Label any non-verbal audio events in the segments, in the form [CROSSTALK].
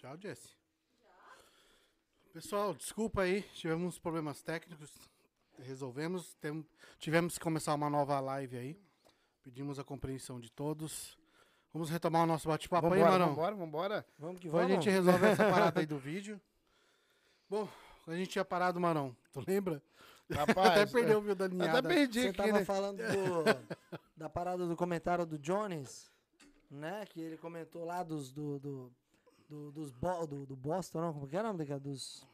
Já, Jesse. Pessoal, desculpa aí, tivemos uns problemas técnicos, resolvemos, tem- tivemos que começar uma nova live aí. Pedimos a compreensão de todos. Vamos retomar o nosso bate-papo aí, Marão. vambora, vambora. Vamos que Depois a vamos. gente resolve essa [LAUGHS] parada aí do vídeo. Bom, a gente tinha parado, Marão. Tu lembra? Rapaz, [LAUGHS] Até perdeu o fio da Até linhada. perdi Você aqui, tava né? falando do- [LAUGHS] da parada do comentário do Jones, né? Que ele comentou lá dos do, do, do- dos bo, do, do Boston, não? Como que é o nome daquela? Dos.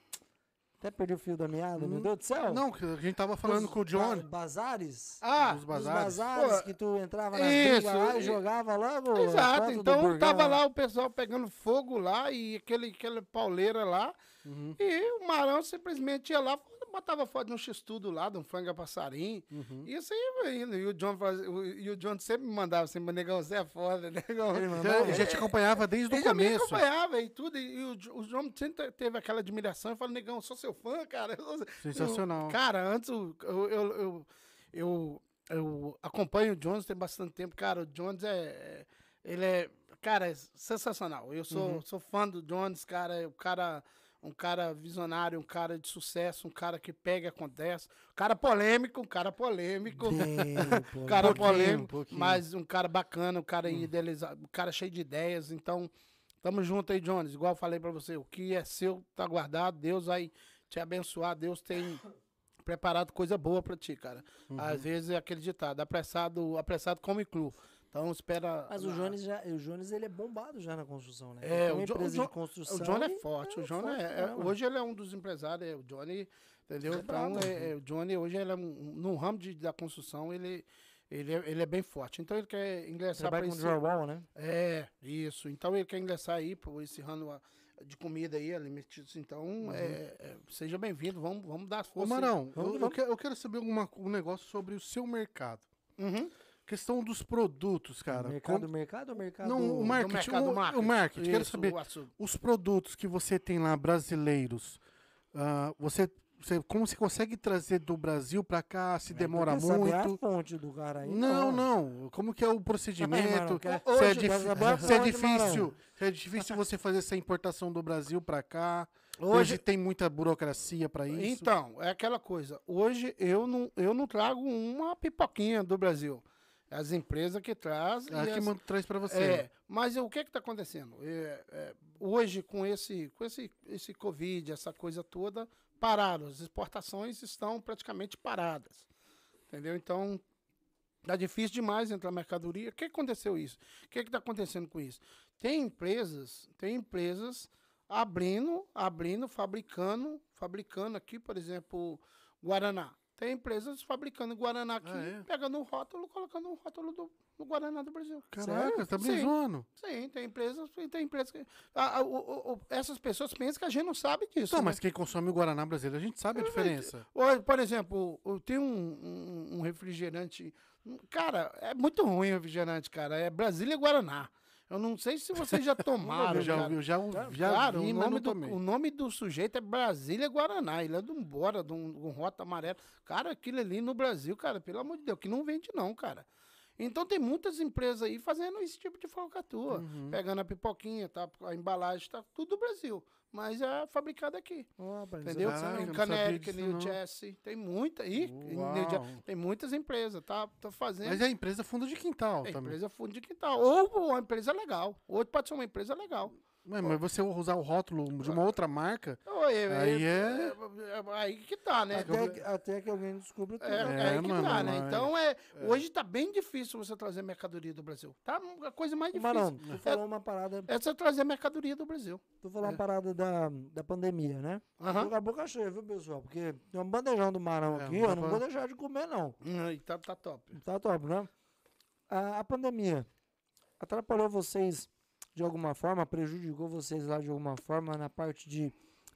Até perdi o fio da meada, meu Hum, Deus do céu. Não, que a gente tava falando Dos com o John. ba- bazares? Ah, Dos bazares. bazares Pô, que tu entrava na isso, lá e e- jogava logo. Exato, então tava né? lá o pessoal pegando fogo lá e aquele, aquele pauleira lá. Uhum, E o Marão simplesmente ia lá, botava foto de um x-tudo lá, de um franga passarinho. uhum. E assim ia indo. E o John, fazia- o- e o John sempre me mandava assim, negão, você é foda, [LAUGHS] negão. Ele Já, já te acompanhava desde o Ele já me começo. acompanhava e tudo, e o, o João sempre teve aquela admiração. Eu falo, negão, eu sou seu fã, cara. [LAUGHS] Sensacional. eu- cara, antes eu, eu, eu, eu, eu acompanho o Jones tem bastante tempo. Cara, o Jones é. é- Ele é. Cara, é sensacional. Eu sou, Uhum. sou fã do Jones, cara. é O cara. Um cara visionário, um cara de sucesso, um cara que pega e acontece. Um cara polêmico, um cara polêmico. Bem. [LAUGHS] Um cara polêmico, um pouquinho. mas um cara bacana, um cara idealizado, um cara cheio de ideias. Então, tamo junto aí, Jones. Igual eu falei pra você, o que é seu tá guardado, Deus vai te abençoar, Deus tem preparado coisa boa pra ti, cara. Uhum. Às vezes é aquele ditado, apressado, apressado come cru. Então, espera... Mas o Jones, já, o Jones ele é bombado já na construção, né? É, o Jo- o empresa Jo- de construção. O John é e- forte, o John forte é, é- hoje ele é um dos empresários, é, o Johnny, entendeu? É então, é, é, o Johnny hoje ele é um, no ramo de, da construção, ele, ele, é, ele é bem forte. Então ele quer ingressar para Trabalha com esse... drywall, né? É, isso. Então ele quer ingressar aí por esse ramo de comida aí, alimentícios. Então, é, é, seja bem-vindo, vamos, vamos dar Ô, força. aí. Marão, eu, eu quero saber alguma, um negócio sobre o seu mercado. Uhum. Questão dos produtos, cara. mercado, mercado ou mercado? Não, o marketing. mercado o, marketing. o marketing. Quero Isso, saber, o açúcar. os produtos que você tem lá brasileiros, ah, você, você, como você consegue trazer do Brasil pra cá? Se demora Quer saber a muito? fonte do cara aí? Não, não. Como que é o procedimento? Quer- se, é Hoje, dif- saber se é difícil, se é difícil você fazer essa importação do Brasil pra cá. Hoje, Hoje tem muita burocracia pra isso. Então, é aquela coisa. Hoje eu não, eu não trago uma pipoquinha do Brasil. As empresas que trazem. Ah, e que as- traz pra você. É, mas o que está acontecendo? É, é, hoje, com esse, com esse, esse Covid, essa coisa toda, pararam. As exportações estão praticamente paradas. Entendeu? Então, tá difícil demais entrar mercadoria. O que aconteceu isso? O que está acontecendo com isso? Tem empresas, tem empresas abrindo, abrindo, fabricando, fabricando aqui, por exemplo, Guaraná. Tem empresas fabricando Guaraná aqui, Ah, é? pegando um rótulo, colocando um rótulo do, do Guaraná do Brasil. Caraca, tá Sim. brincando. Sim, tem empresas, tem empresas que. ah, ah, o- o- essas pessoas pensam que a gente não sabe disso. Não, né? mas quem consome o Guaraná brasileiro, a gente sabe a diferença. Olha, Por exemplo, eu tenho um, um- um refrigerante. Cara, é muito ruim o refrigerante, cara. É Brasília Guaraná. Eu não sei se vocês já [LAUGHS] tomaram. já, cara. eu já, já Cara, vi, o nome, do, o nome do sujeito é Brasília Guaraná. Ele é de um bora, de um, de um rota amarelo. Cara, aquilo ali no Brasil, cara, pelo amor de Deus, que não vende não, cara. Então tem muitas empresas aí fazendo esse tipo de falcatrua. Uhum. Pegando a pipoquinha, tá? a embalagem, tá tudo do Brasil. Mas é fabricado aqui. Rapaz, Entendeu? Eu em disso, New. Jersey, tem muita aí. em Uau. New Jersey, tem muitas empresas, tá, tá fazendo. Mas é empresa fundo de quintal é também. empresa fundo de quintal. Ou uma empresa legal. Ou pode ser uma empresa legal. Mas, mas você usar o rótulo de uma outra marca, é- Aí é- é- é- Aí que tá, né? Até, que- até que alguém descubra tudo. É, né? é É, aí que mano, tá, né? mas- Então, é, hoje tá bem difícil você trazer mercadoria do Brasil. Tá a coisa mais Ô, difícil. Marão, tu falou uma parada, É você trazer mercadoria do Brasil. tu falou É. uma parada da, da pandemia, né? Aham. Tô com a boca cheia, viu, pessoal? Porque tem um bandejão do Marão É, aqui, não eu dá não pra- vou deixar de comer, não. Hum, Aí tá, tá top. Tá top, né? A, a pandemia atrapalhou vocês de alguma forma, prejudicou vocês lá de alguma forma na parte de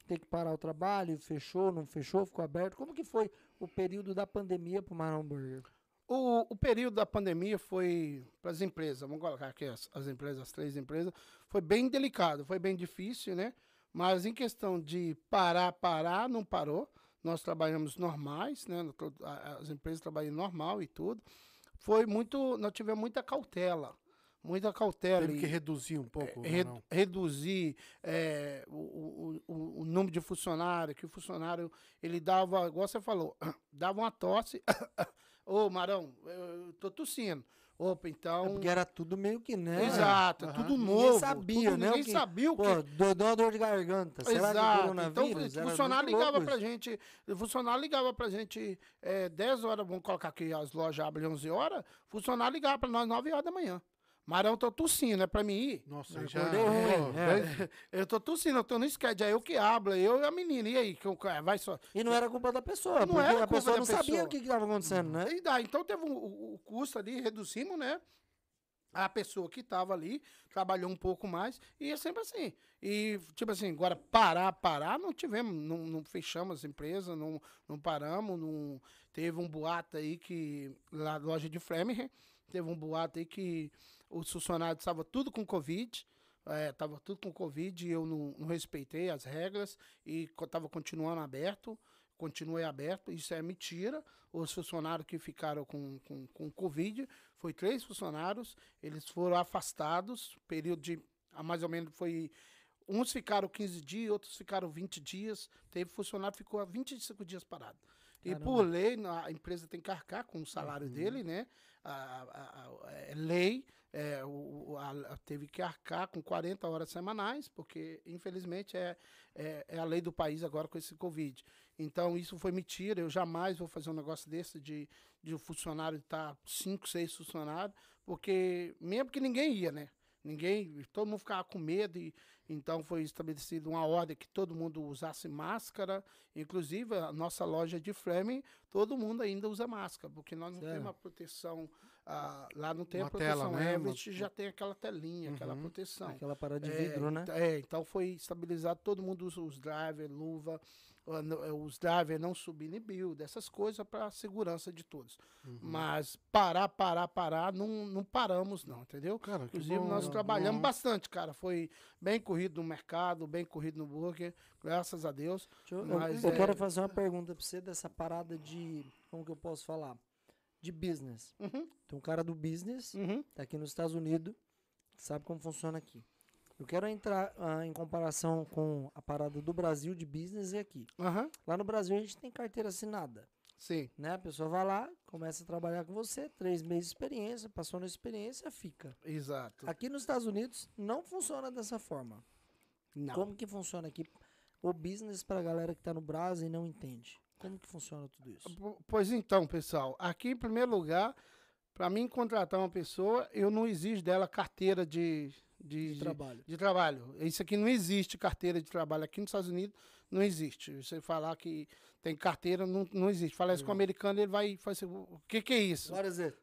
ter que parar o trabalho, fechou, não fechou, ficou aberto? Como que foi o período da pandemia pro Marão Burger? O, o período da pandemia foi para as empresas, vamos colocar aqui as, as empresas, as três empresas, foi bem delicado, foi bem difícil, né? Mas em questão de parar, parar, não parou. Nós trabalhamos normais, né? As empresas trabalham normal e tudo. Foi muito, nós tivemos muita cautela, muita cautela. Teve que reduzir um pouco, re- não? reduzir é, o, o, o, o número de funcionário, que o funcionário, ele dava, igual você falou, [COUGHS] dava uma tosse. [COUGHS] Ô, Marão, eu tô tossindo. Opa, É então. porque era tudo meio que, né? Exato, Aham. tudo Ninguém novo. sabia, tudo- né, o Ninguém que- sabia o que. Pô, deu deu uma dor de garganta. Será é Exato. coronavírus? Então, o funcionário ligava pra gente. O funcionário ligava pra gente é, 10 horas, vamos colocar aqui, as lojas abrem 11 horas. O funcionário ligava pra nós 9 horas da manhã. Marão, tô tossindo, é pra mim ir? Nossa, Eu já. acordei ruim, Pô, é. bem- [LAUGHS] Eu tô tossindo, eu tô no sketch, é eu que hablo, eu e a menina. E aí, vai só. E não era culpa da pessoa, Não porque era a culpa pessoa da não sabia pessoa. o que estava acontecendo, né? E daí, então teve um- o, o custo ali, reduzimos, né? A pessoa que estava ali trabalhou um pouco mais e é sempre assim. E, tipo assim, agora parar, parar, não tivemos, não, não fechamos as empresas, não, não paramos, não, teve um boato aí que, lá na loja de Framingham, teve um boato aí que os funcionários estavam tudo com Covid, é, tava tudo com Covid e eu não, não respeitei as regras e estava continuando aberto, continuei aberto, isso é mentira. Os funcionários que ficaram com, com, com Covid, foi três funcionários, eles foram afastados, período de, mais ou menos, foi, uns ficaram 15 dias, outros ficaram 20 dias, teve funcionário que ficou 25 dias parado. E Caramba. por lei, a empresa tem que arcar com o salário dele, né? A, a- a- é lei, é, o, a- teve que arcar com 40 horas semanais, porque infelizmente é, é, é a lei do país agora com esse Covid. Então isso foi mentira, eu jamais vou fazer um negócio desse de, de o funcionário estar cinco, seis funcionários, porque mesmo que ninguém ia, né? Ninguém, todo mundo ficava com medo e então foi estabelecida uma ordem que todo mundo usasse máscara, inclusive a nossa loja de Fleming, todo mundo ainda usa máscara, porque nós não Sério? temos a proteção, ah, lá não tem Uma a proteção tela, né? Everest, já tem aquela telinha, aquela Uhum. proteção. Aquela parada de É, vidro, né? ent- É, então foi estabilizado, todo mundo usa os drivers, luva, eh, os drivers não subindo em build, essas coisas para a segurança de todos. Uhum. Mas parar, parar, parar, não, não paramos não, entendeu? Cara, que Inclusive, bom, nós bom. trabalhamos bastante, cara. Foi bem corrido no mercado, bem corrido no burger, graças a Deus. Deixa eu, eu- Mas eu é- quero fazer uma pergunta pra você dessa parada de. Como que eu posso falar? De business. Uhum, Tem um cara do business, uhum, tá aqui nos Estados Unidos, sabe como funciona aqui. Eu quero entrar ah, em comparação com a parada do Brasil de business e aqui. aham, Lá no Brasil a gente tem carteira assinada. sim. Né? A pessoa vai lá, começa a trabalhar com você, três meses de experiência, passou na experiência, fica. Exato. Aqui nos Estados Unidos não funciona dessa forma. Não. Como que funciona aqui o business pra galera que tá no Brasil e não entende? Como que funciona tudo isso? Po- Pois então, pessoal, aqui em primeiro lugar, para mim contratar uma pessoa, eu não exijo dela carteira de, de, De de- trabalho. de trabalho. Isso aqui não existe carteira de trabalho. Aqui nos Estados Unidos não existe. Você falar que tem carteira, não, não existe. Falar isso com o americano, ele vai falar assim, o que, que é isso?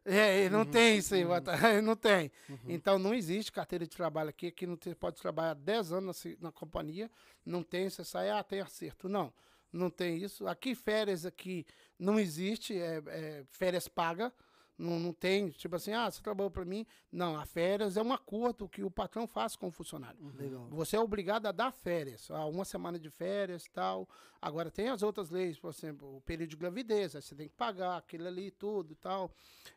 É, ele não tem isso aí, bota- [LAUGHS] não tem. Então não existe carteira de trabalho aqui. Aqui não tem, pode trabalhar 10 anos na, na companhia, não tem, você sai, ah, tem acerto. Não, não tem isso. Aqui férias aqui não existe, é, é férias paga. Não, não tem, tipo assim, ah, você trabalhou para mim. Não, a férias é um acordo que o patrão faz com o funcionário. Legal. Você é obrigado a dar férias, ah, uma semana de férias tal. Agora tem as outras leis, por exemplo, o período de gravidez, aí você tem que pagar aquilo ali, tudo e tal.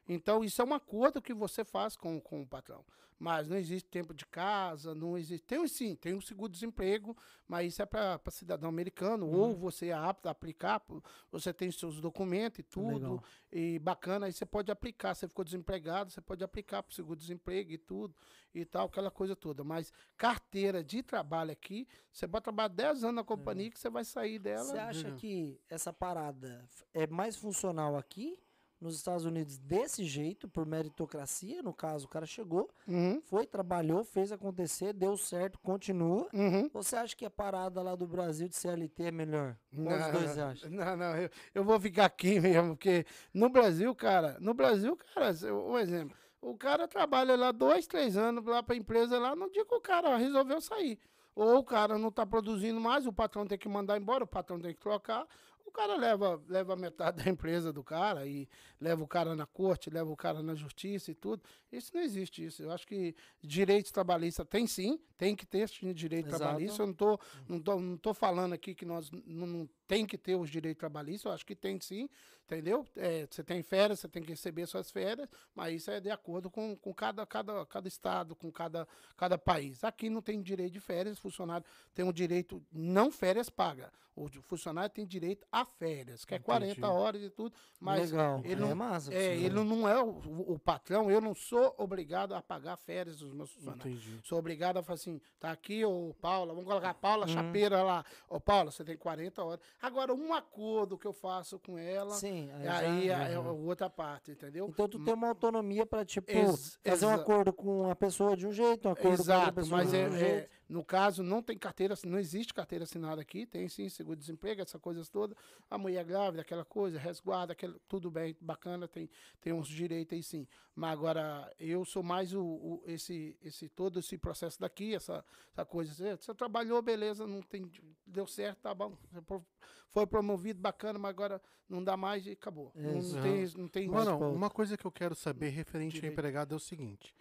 Então, isso é um acordo que você faz com, com o patrão. Mas não existe tempo de casa, não existe. Tem sim, tem um seguro-desemprego, mas isso é para cidadão americano, ou você é apto a aplicar, você tem seus documentos e tudo. Legal. E bacana, aí você pode aplicar. Você ficou desempregado, você pode aplicar para o seguro-desemprego e tudo, e tal, aquela coisa toda. Mas carteira de trabalho aqui, você pode trabalhar 10 anos na companhia que você vai sair dela. Você acha Legal. que essa parada é mais funcional aqui, nos Estados Unidos, desse jeito, por meritocracia? No caso, o cara chegou, Uhum, foi, trabalhou, fez acontecer, deu certo, continua. uhum. Você acha que a parada lá do Brasil de CLT é melhor? Qual dos dois você acha? Não, não, eu, eu vou ficar aqui [LAUGHS] mesmo, porque no Brasil, cara, no Brasil, cara, um exemplo, o cara trabalha lá dois, três anos lá pra empresa lá, no dia que o cara resolveu sair. Ou o cara não tá produzindo mais, o patrão tem que mandar embora, o patrão tem que trocar, o cara leva, leva metade da empresa do cara e leva o cara na corte, leva o cara na justiça e tudo. Isso não existe isso. Eu acho que direitos trabalhistas tem sim, tem que ter direito Exato. trabalhista. Eu não tô, não tô, não tô falando aqui que nós não, não tem que ter os direitos trabalhistas, eu acho que tem sim, entendeu? É, você tem férias, você tem que receber suas férias, mas isso é de acordo com, com cada, cada, cada estado, com cada, cada país. Aqui não tem direito de férias, o funcionário tem um direito, não férias paga. O funcionário tem direito a férias, que é 40 horas e tudo, mas Legal. ele não, é massa. é, ele né? não é o, o patrão, eu não sou obrigado a pagar férias dos meus funcionários. Entendi. Sou obrigado a falar assim, tá aqui, ô Paula, vamos colocar a Paula, Uhum. chapeira lá. Ô Paula, você tem 40 horas. Agora, um acordo que eu faço com ela, Sim, aí, aí já- é, é outra parte, entendeu? Então tu tem uma autonomia pra, tipo, Ex- fazer um acordo com a pessoa de um jeito, um acordo com outra Exato, pessoa mas de é, um é, jeito. No caso, não tem carteira, não existe carteira assinada aqui, tem sim seguro-desemprego, essas coisas todas. A mulher grávida, aquela coisa, resguarda, aquele, tudo bem, bacana, tem, tem uns direitos aí sim. Mas agora, eu sou mais o, o- esse, esse, todo esse processo daqui, essa, essa coisa. Você, você trabalhou, beleza, não tem, deu certo, tá bom. Foi promovido, bacana, mas agora não dá mais e acabou. É não, não tem, não tem Mano, uma coisa que eu quero saber referente ao Direito. empregado é o seguinte.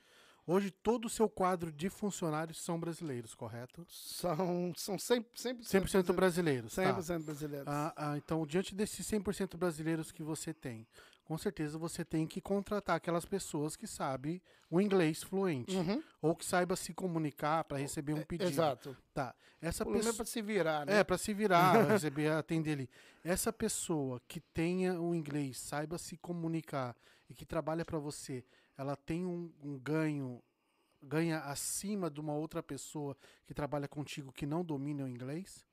Hoje todo o seu quadro de funcionários são brasileiros, correto? São, são 100%, 100%, 100% brasileiros, tá? 100% brasileiros. Ah, ah, então, diante desses 100% brasileiros que você tem, com certeza você tem que contratar aquelas pessoas que sabem o inglês fluente. Uhum. Ou que saiba se comunicar para receber um pedido. Exato. Tá. Essa menos pessoa... para se virar, né? É, para se virar, [LAUGHS] receber, atender ali. Essa pessoa que tenha o inglês, saiba se comunicar e que trabalha para você, ela tem um, um ganho, ganha acima de uma outra pessoa que trabalha contigo que não domina o inglês?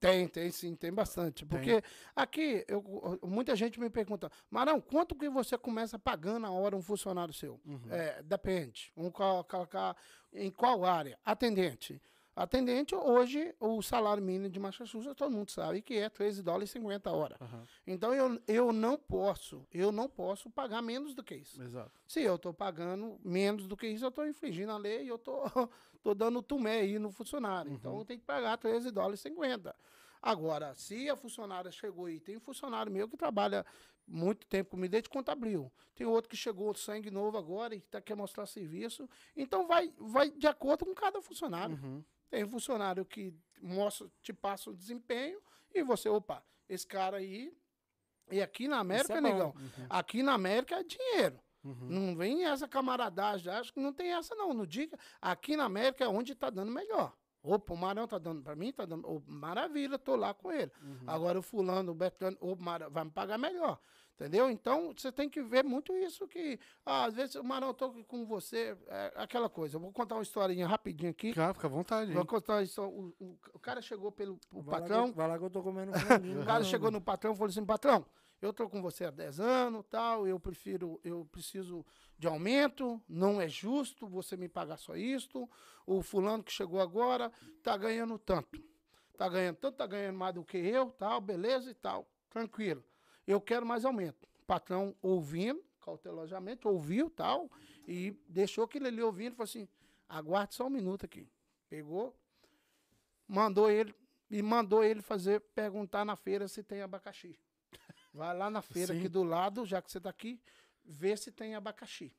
Tem, tem sim, tem bastante. Porque aqui, eu, muita gente me pergunta, Marão, quanto que você começa pagando a hora um funcionário seu? É, depende. Colocar em qual área? Atendente. Atendente, hoje, o salário mínimo de Massachusetts, todo mundo sabe que é 13 dólares e 50 a hora. Aham, Então, eu, eu não posso, eu não posso pagar menos do que isso. Exato. Se eu estou pagando menos do que isso, eu estou infringindo a lei e eu estou [LAUGHS] tô dando tumé aí no funcionário. Então eu tenho que pagar 13 dólares e 50. Agora, se a funcionária chegou aí, tem um funcionário meu que trabalha muito tempo comigo desde quando abriu. Tem outro que chegou sangue novo agora e tá, quer mostrar serviço. Então vai, vai de acordo com cada funcionário. Uhum. Tem funcionário que mostra, te passa o desempenho e você, opa, esse cara aí. E aqui na América, é negão, aqui na América é dinheiro. Uhum. Não vem essa camaradagem, acho que não tem essa não. No dia, aqui na América é onde tá dando melhor. Opa, o Marão tá dando pra mim, tá dando. ô, maravilha, tô lá com ele. Uhum. Agora o fulano, o Betano, ô, Mara, vai me pagar melhor. Entendeu? Então, você tem que ver muito isso que. ah, às vezes, Marão, eu tô com você. É aquela coisa. Eu vou contar uma historinha rapidinho aqui. Fica, fica à vontade. Vou contar uma história. O, o- o cara chegou pelo o Vai lá que patrão. Vai lá que eu tô comendo. [LAUGHS] O cara chegou no patrão e falou assim, patrão, eu tô com você há 10 anos, tal, eu prefiro, eu preciso de aumento, não é justo você me pagar só isto. O fulano que chegou agora tá ganhando tanto. Tá ganhando tanto, tá ganhando mais do que eu, tal, beleza e tal. Tranquilo. Eu quero mais aumento. O patrão ouvindo, cautelosamente, ouviu, tal, e deixou aquele ali ouvindo, falou assim, aguarde só um minuto aqui. Pegou, mandou ele e mandou ele fazer perguntar na feira se tem abacaxi. Vai lá na feira Sim. aqui do lado, já que você está aqui, vê se tem abacaxi.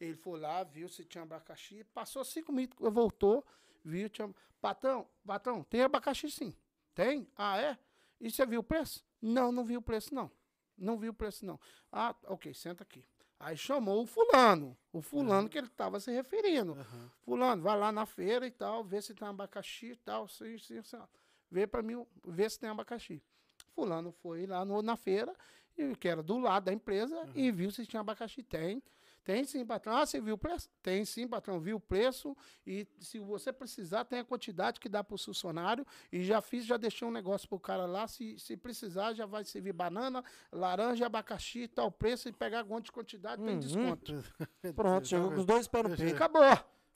Ele foi lá, viu se tinha abacaxi, passou cinco minutos, voltou, viu, tinha. Patrão, patrão, tem abacaxi sim. Tem? Ah, é? E você viu o preço? Não, não vi o preço, não. Não vi o preço, não. Ah, ok, senta aqui. Aí chamou o fulano, o fulano que ele estava se referindo. Aham. Fulano, vai lá na feira e tal, vê se tem abacaxi e tal, sim, sim, sim. Vê para mim, vê se tem abacaxi. Fulano foi lá no- na feira, que era do lado da empresa, e viu se tinha abacaxi. Tem. Tem sim, patrão. Ah, você viu o preço? Tem sim, patrão. Viu o preço. E se você precisar, tem a quantidade que dá para o funcionário. E já fiz, já deixei um negócio pro cara lá. Se, se precisar, já vai servir banana, laranja, abacaxi, tal preço. E pegar quanto de quantidade, tem Uhum. desconto. [LAUGHS] Pronto, chegou com os dois pés no peito. Acabou.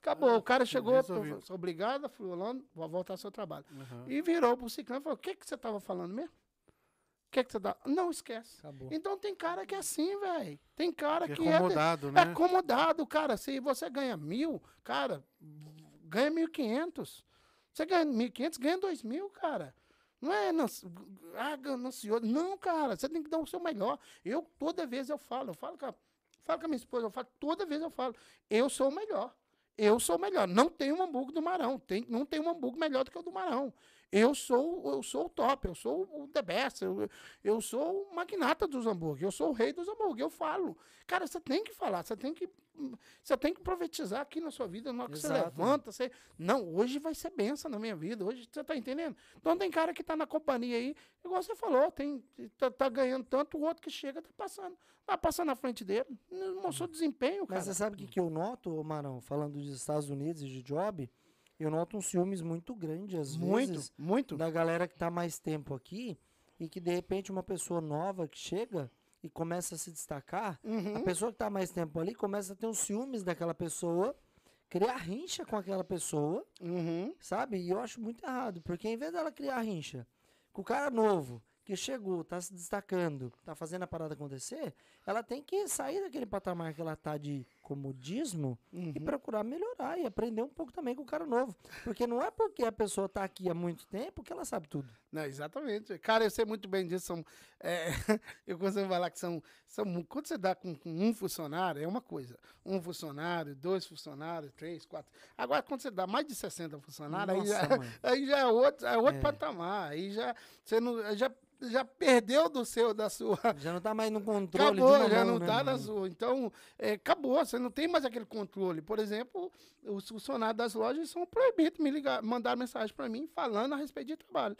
Acabou. O cara chegou, falou, obrigado, fulano, vou voltar ao seu trabalho. Aham. E virou pro ciclano e falou, o que, que você tava falando mesmo? O que, que você tá... Não, esquece. Acabou. Então tem cara que é assim, velho. Tem cara Que que, é é, acomodado, é né? acomodado, cara. Se você ganha mil, cara, ganha mil e quinhentos. Você ganha mil e quinhentos, ganha dois mil, cara. Não é ah, ganancioso. Não, cara, você tem que dar o seu melhor. Eu, toda vez eu falo, eu falo com a, falo com a minha esposa, eu falo, toda vez eu falo, eu sou o melhor. Eu sou o melhor. Não tem um hambúrguer do Marão. Tem, não tem um hambúrguer melhor do que o do Marão. Eu sou, eu sou o top, eu sou o the best, eu, eu sou o magnata dos hambúrguer, eu sou o rei dos hambúrguer, eu falo. Cara, você tem que falar, você tem que você tem que profetizar aqui na sua vida, na hora que você Exato. levanta, você, não, hoje vai ser benção na minha vida, hoje você tá entendendo? Então tem cara que tá na companhia aí, igual você falou, tem tá, tá ganhando tanto, o outro que chega tá passando, tá passando na frente dele, não mostrou desempenho, cara. Mas você sabe o que, que eu noto, Marão, falando dos Estados Unidos e de job? Eu noto uns ciúmes muito grandes, às muito, vezes, muito. da galera que tá mais tempo aqui e que de repente uma pessoa nova que chega e começa a se destacar, a Uhum. pessoa que tá mais tempo ali começa a ter os ciúmes daquela pessoa, criar rincha com aquela pessoa, Uhum. sabe? E eu acho muito errado, porque em vez dela criar rincha com o cara novo, que chegou, tá se destacando, tá fazendo a parada acontecer, ela tem que sair daquele patamar que ela tá de comodismo e Uhum. procurar melhorar e aprender um pouco também com o cara novo. Porque não é porque a pessoa tá aqui há muito tempo que ela sabe tudo. Não, exatamente. Cara, eu sei muito bem disso. São, é, [LAUGHS] eu costumo falar que são, são. Quando você dá com, com um funcionário, é uma coisa. Um funcionário, dois funcionários, três, quatro. Agora, quando você dá mais de 60 funcionários, aí já, Nossa, [LAUGHS] aí já é outro, é outro É. patamar. Aí já, você não, já, já perdeu do seu, da sua. Já não tá mais no controle Acabou, já não né, está na sua. Então, é, acabou, você não tem mais aquele controle. Por exemplo, os funcionários das lojas são proibidos de me ligar, mandar mensagem para mim falando a respeito de trabalho.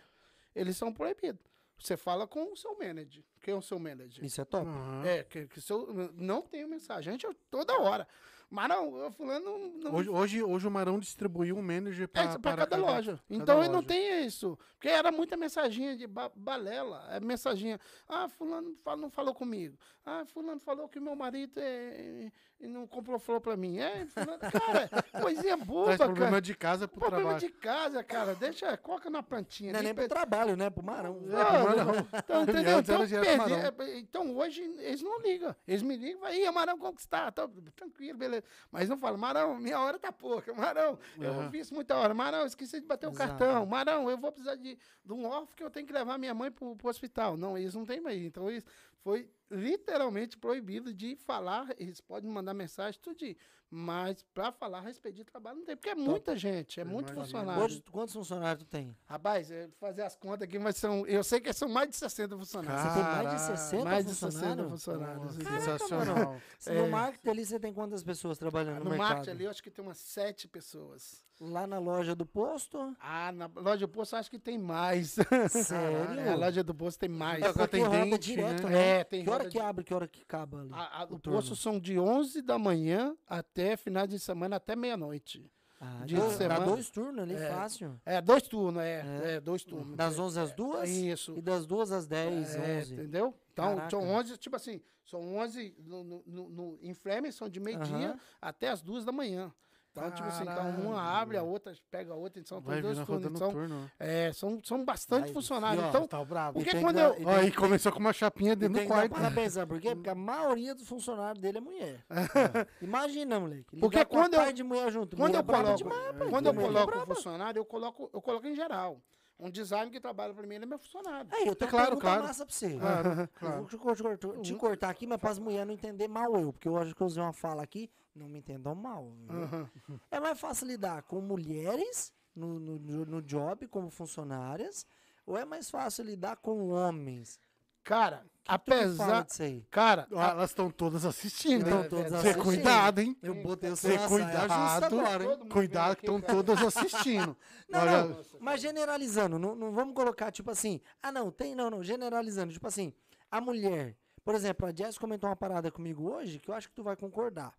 Eles são proibidos. Você fala com o seu manager. Quem é o seu manager? Isso é top. Aham. É, que, que seu, não tenho mensagem. Gente, eu- toda hora. Mas não, eu fulano não. Hoje, hoje, hoje o Marão distribuiu um manager é, para isso pra cada, loja. Então ele não tem isso. Porque era muita mensaginha de ba- balela. É mensaginha. Ah, fulano não falou comigo. Ah, fulano falou que meu marido é, e não comprou flor pra mim. É, cara, coisinha boba, Traz problema cara. de casa pro Problema trabalho. de casa, cara. Deixa, coloca na plantinha. Não é nem pro trabalho, né? Pro Marão. É, pro Marão. então, entendeu? Então, perdi- Marão. é, então hoje eles não ligam. Eles me ligam, vai, "Ih, Amarão conquistar, tá, tranquilo, beleza. Mas não falam, Marão, minha hora tá pouca. Marão, eu Aham. fiz muita hora. Marão, esqueci de bater o Exato. cartão. Marão, eu vou precisar de, de um órfão que eu tenho que levar minha mãe pro, pro hospital. Não, eles não têm mais. Então, eles foi literalmente proibido de falar. Eles podem mandar mensagem, tudo. de- Mas para falar a respeito de trabalho não tem, porque é muita gente, é muito funcionário. Hoje, quantos funcionários tu tem? Rapaz, fazer as contas aqui, mas são. Eu sei que são mais de 60 funcionários. Você tem mais de Caralho. 60 mais de 60 funcionários? funcionários. Nossa, sensacional. Se É. No marketing ali você tem quantas pessoas trabalhando no, no mercado? marketing ali, eu acho que tem umas sete pessoas. Lá na loja do posto? Ah, na loja do posto, acho que tem mais. Sério? É, a loja do posto tem mais. É, porque tem roda direto, né? né? É, tem que hora que de- abre, que hora que acaba ali? A- a- o o posto são de 11 da manhã até final de semana, até meia-noite. Ah, dia dá- de dá semana. dois turnos ali, É. fácil. É, dois turnos, é. É. É, dois turnos. Das 11 às 2 Isso. e das 2 às 10, É, 11. entendeu? Então, Caraca. são 11, tipo assim, são 11 no, no, no, no- em Fleming, são de meio-dia Aham. até as duas da manhã. Então, tipo assim, então uma abre, a outra pega a outra, então tem dois turnos. Então, turno. é, são, são bastante Vai, funcionários. e ó, Então, Tá brabo. porque quando eu. e Ó, aí começou com uma chapinha E dentro do quarto. parabéns, por quê? Porque a maioria dos funcionários dele é mulher. [LAUGHS] Imagina, moleque. Porque quando eu- de mulher junto. Quando mulher eu coloco, demais, rapaz. quando eu coloco um funcionário, eu coloco, eu coloco em geral. Um design que trabalha para mim, ele é meu funcionário. Aí, eu tenho É claro, uma claro. massa pra você. Claro, Eu claro. vou te, te te cortar aqui, mas para as mulheres não entender mal eu, porque eu acho que eu usei uma fala aqui, não me entendam mal. viu? Aham. É mais fácil lidar com mulheres no, no, no- job, como funcionárias, ou é mais fácil lidar com homens? Cara, fala apesar. disso aí. Cara, Ó, Elas estão todas assistindo. Então, hein? todas assistindo. cuidado, hein? Eu botei o seu cuidado. agora, hein? Cuidado que estão cara. todas assistindo. [LAUGHS] Não, Olha, não, mas generalizando, não, não vamos colocar tipo assim, ah não, tem não, não, generalizando, tipo assim, a mulher, por exemplo, a Jess comentou uma parada comigo hoje que eu acho que tu vai concordar.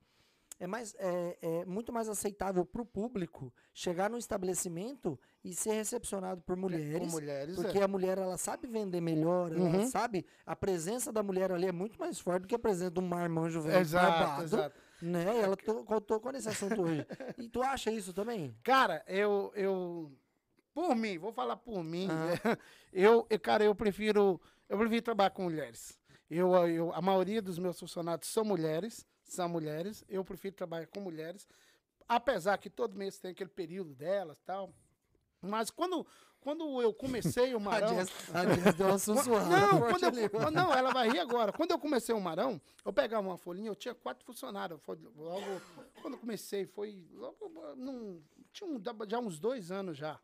É, mais, é, é muito mais aceitável pro público chegar no estabelecimento e ser recepcionado por mulheres. com mulheres, Porque é. a mulher, ela sabe vender melhor, ela Uhum. sabe, a presença da mulher ali é muito mais forte do que a presença de um marmanjo velho Exato, barbado, exato. né? E ela to- tocou nesse assunto hoje. [LAUGHS] E tu acha isso também? Cara, eu, eu. Por mim, vou falar por mim. Aham. [LAUGHS] Eu, eu, cara, eu prefiro. Eu prefiro trabalhar com mulheres. Eu, eu, a maioria dos meus funcionários são mulheres. São mulheres. Eu prefiro trabalhar com mulheres. Apesar que todo mês tem aquele período delas e tal. Mas quando, quando eu comecei o [LAUGHS] A Marão. Jess, a Jess deu uma [LAUGHS] sussurrada. Não, quando eu- não, ela vai rir agora. Quando eu comecei o Marão, eu pegava uma folhinha, eu tinha quatro funcionários. Foi logo, quando eu comecei, foi. Logo, num- tinha um- já uns dois anos já.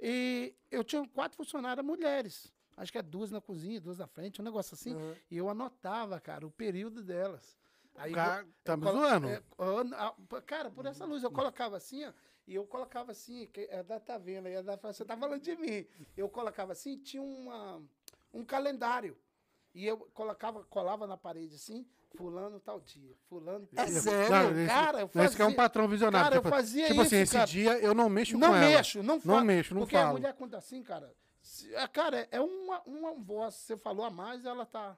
E eu tinha quatro funcionárias mulheres. Acho que é duas na cozinha, duas na frente, um negócio assim. Uhum. E eu anotava, cara, o período delas. Aí, Cara, eu- tá eu me colo- zoando? é, eu- a- cara, por essa luz, eu colocava assim, ó, e eu colocava assim, que a tá vendo aí, a fala, você tá falando de mim. Eu colocava assim, tinha uma, um calendário. E eu colocava, colava na parede assim, fulano tal dia, fulano tal É dia. sério? Não, Cara, eu não, esse que é um fazia- patrão visionário. Cara, eu tipo, fazia tipo assim, isso, esse cara. dia eu não mexo Não com ela. mexo, não falo. Não mexo, não Porque a falo. mulher quando tá assim, cara, se- cara, é uma, uma voz, você falou a mais, ela tá...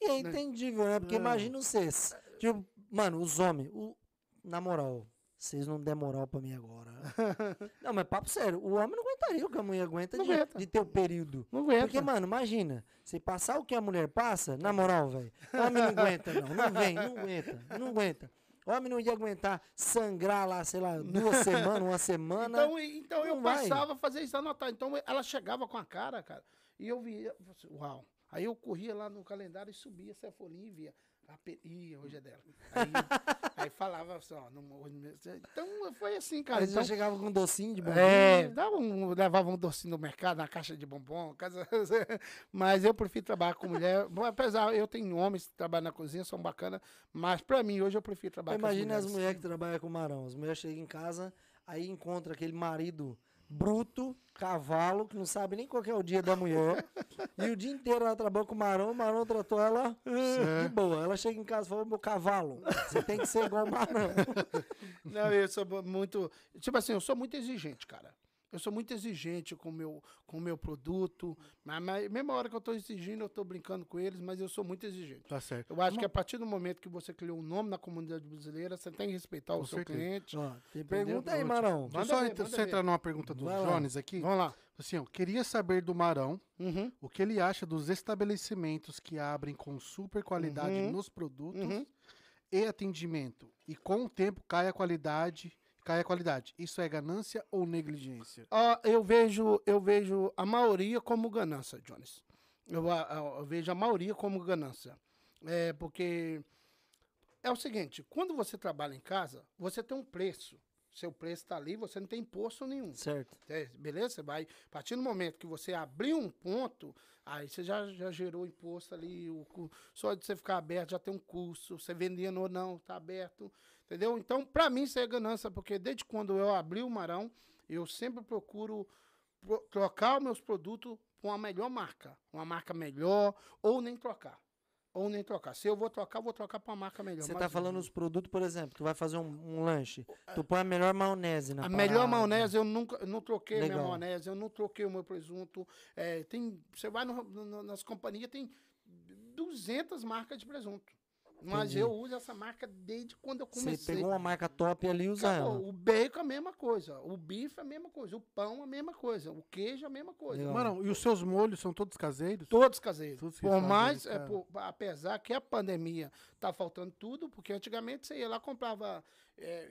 E é entendível, né? Porque É. imagina vocês. Tipo, mano, os homens, o, na moral, vocês não der moral pra mim agora. [LAUGHS] não, mas papo sério, o homem não aguentaria o que a mulher aguenta Não de, aguenta. de ter o período. Não aguenta. Porque, mano, imagina, se passar o que a mulher passa, na moral, velho, homem não aguenta, não. Não vem, não [LAUGHS] aguenta, não aguenta. Homem não ia aguentar sangrar lá, sei lá, duas [LAUGHS] semanas, uma semana. Então, então eu vai. passava a fazer isso, anotar. Então ela chegava com a cara, cara, e eu via, assim, uau. Aí eu corria lá no calendário e subia essa folhinha e via. A pe... Ih, hoje é dela. Aí, aí falava assim, ó, no-. Então foi assim, cara. Aí já Então, chegava com um docinho de bombom. é, dava um, levava um docinho no mercado, na caixa de bombom, casa- [LAUGHS] mas eu prefiro trabalhar com mulher. Apesar, eu tenho homens que trabalham na cozinha, são bacanas, mas pra mim, hoje eu prefiro trabalhar Imagina com as as mulheres que trabalham com marão. As mulheres chegam em casa, aí encontra aquele marido bruto, cavalo, que não sabe nem qual que é o dia da mulher. [LAUGHS] e o dia inteiro ela trabalha com o marão, o marão tratou ela ah, de boa. Ela chega em casa e fala, meu cavalo, você tem que ser igual o marão. [LAUGHS] Não, eu sou muito. Tipo assim, eu sou muito exigente, cara. Eu sou muito exigente com o meu, com o meu produto. Mas, mas mesma hora que eu estou exigindo, eu estou brincando com eles, mas eu sou muito exigente. Tá certo. Eu acho que a partir do momento que você criou um nome na comunidade brasileira, você tem que respeitar o Com seu certeza. cliente. Tem pergunta aí, marão. Deixa eu Manda só ver, ver. entrar numa pergunta do Vai lá. Jones aqui. Vamos lá. Assim, ó, queria saber do Marão Uhum, o que ele acha dos estabelecimentos que abrem com super qualidade Uhum. nos produtos uhum. e atendimento. E com o tempo cai a qualidade, cai a qualidade. Isso é ganância ou negligência? Ó, eu vejo, eu vejo a maioria como ganância, Jones. Eu, eu vejo a maioria como ganância. É porque é o seguinte, quando você trabalha em casa, você tem um preço. Seu preço está ali, você não tem imposto nenhum. Certo. É, beleza? Você vai. A partir do momento que você abrir um ponto, aí você já, já gerou imposto ali. O, só de você ficar aberto já tem um custo. Você vendendo ou não, tá aberto. Entendeu? Então, para mim, isso é ganância, porque desde quando eu abri o Marão, eu sempre procuro pro- trocar os meus produtos com a melhor marca. Uma marca melhor, ou nem trocar. Ou nem trocar. Se eu vou trocar, eu vou trocar para uma marca melhor. Você Mas tá falando os produtos, por exemplo, tu vai fazer um, um lanche, tu põe a melhor maionese na A melhor parada. maionese eu nunca eu não troquei a minha Legal. maionese, eu não troquei o meu presunto. É, tem, você vai no- no- nas companhias, tem 200 marcas de presunto. Mas Entendi. eu uso essa marca desde quando eu Você comecei. pegou uma marca top ali e usa Acabou. ela. O bacon é a mesma coisa, o bife é a mesma coisa, o pão é a mesma coisa, o queijo é a mesma coisa. Legal. Marão, e os seus molhos são todos caseiros? Todos caseiros. Todos por mais, é, por- apesar que a pandemia tá faltando tudo, porque antigamente você ia lá comprava, é,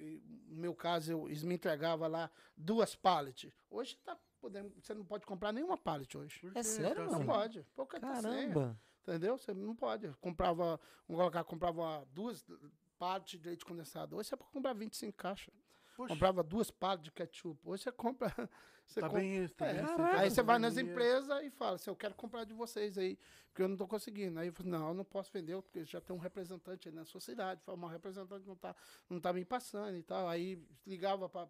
no meu caso, eu, eles me entregavam lá duas pallets. Hoje tá podendo, você não pode comprar nenhuma pallet hoje. É sério, Tá mano? Não assim? pode. Porque tá Caramba. Entendeu? Você não pode. Comprava, vamos colocar, comprava duas pallets de leite condensado. Hoje você pode comprar 25 caixas. Comprava duas pallets de ketchup. Hoje você compra. [LAUGHS] Você tá compra- bem isso, tá é, bem isso, Caraca. tá Aí você vai nas empresas e fala assim, eu quero comprar de vocês aí, porque eu não estou conseguindo. Aí eu falo, não, eu não posso vender, porque já tem um representante aí na sua cidade. Fala, mas o representante não está não tá me passando e tal. Aí ligava pra,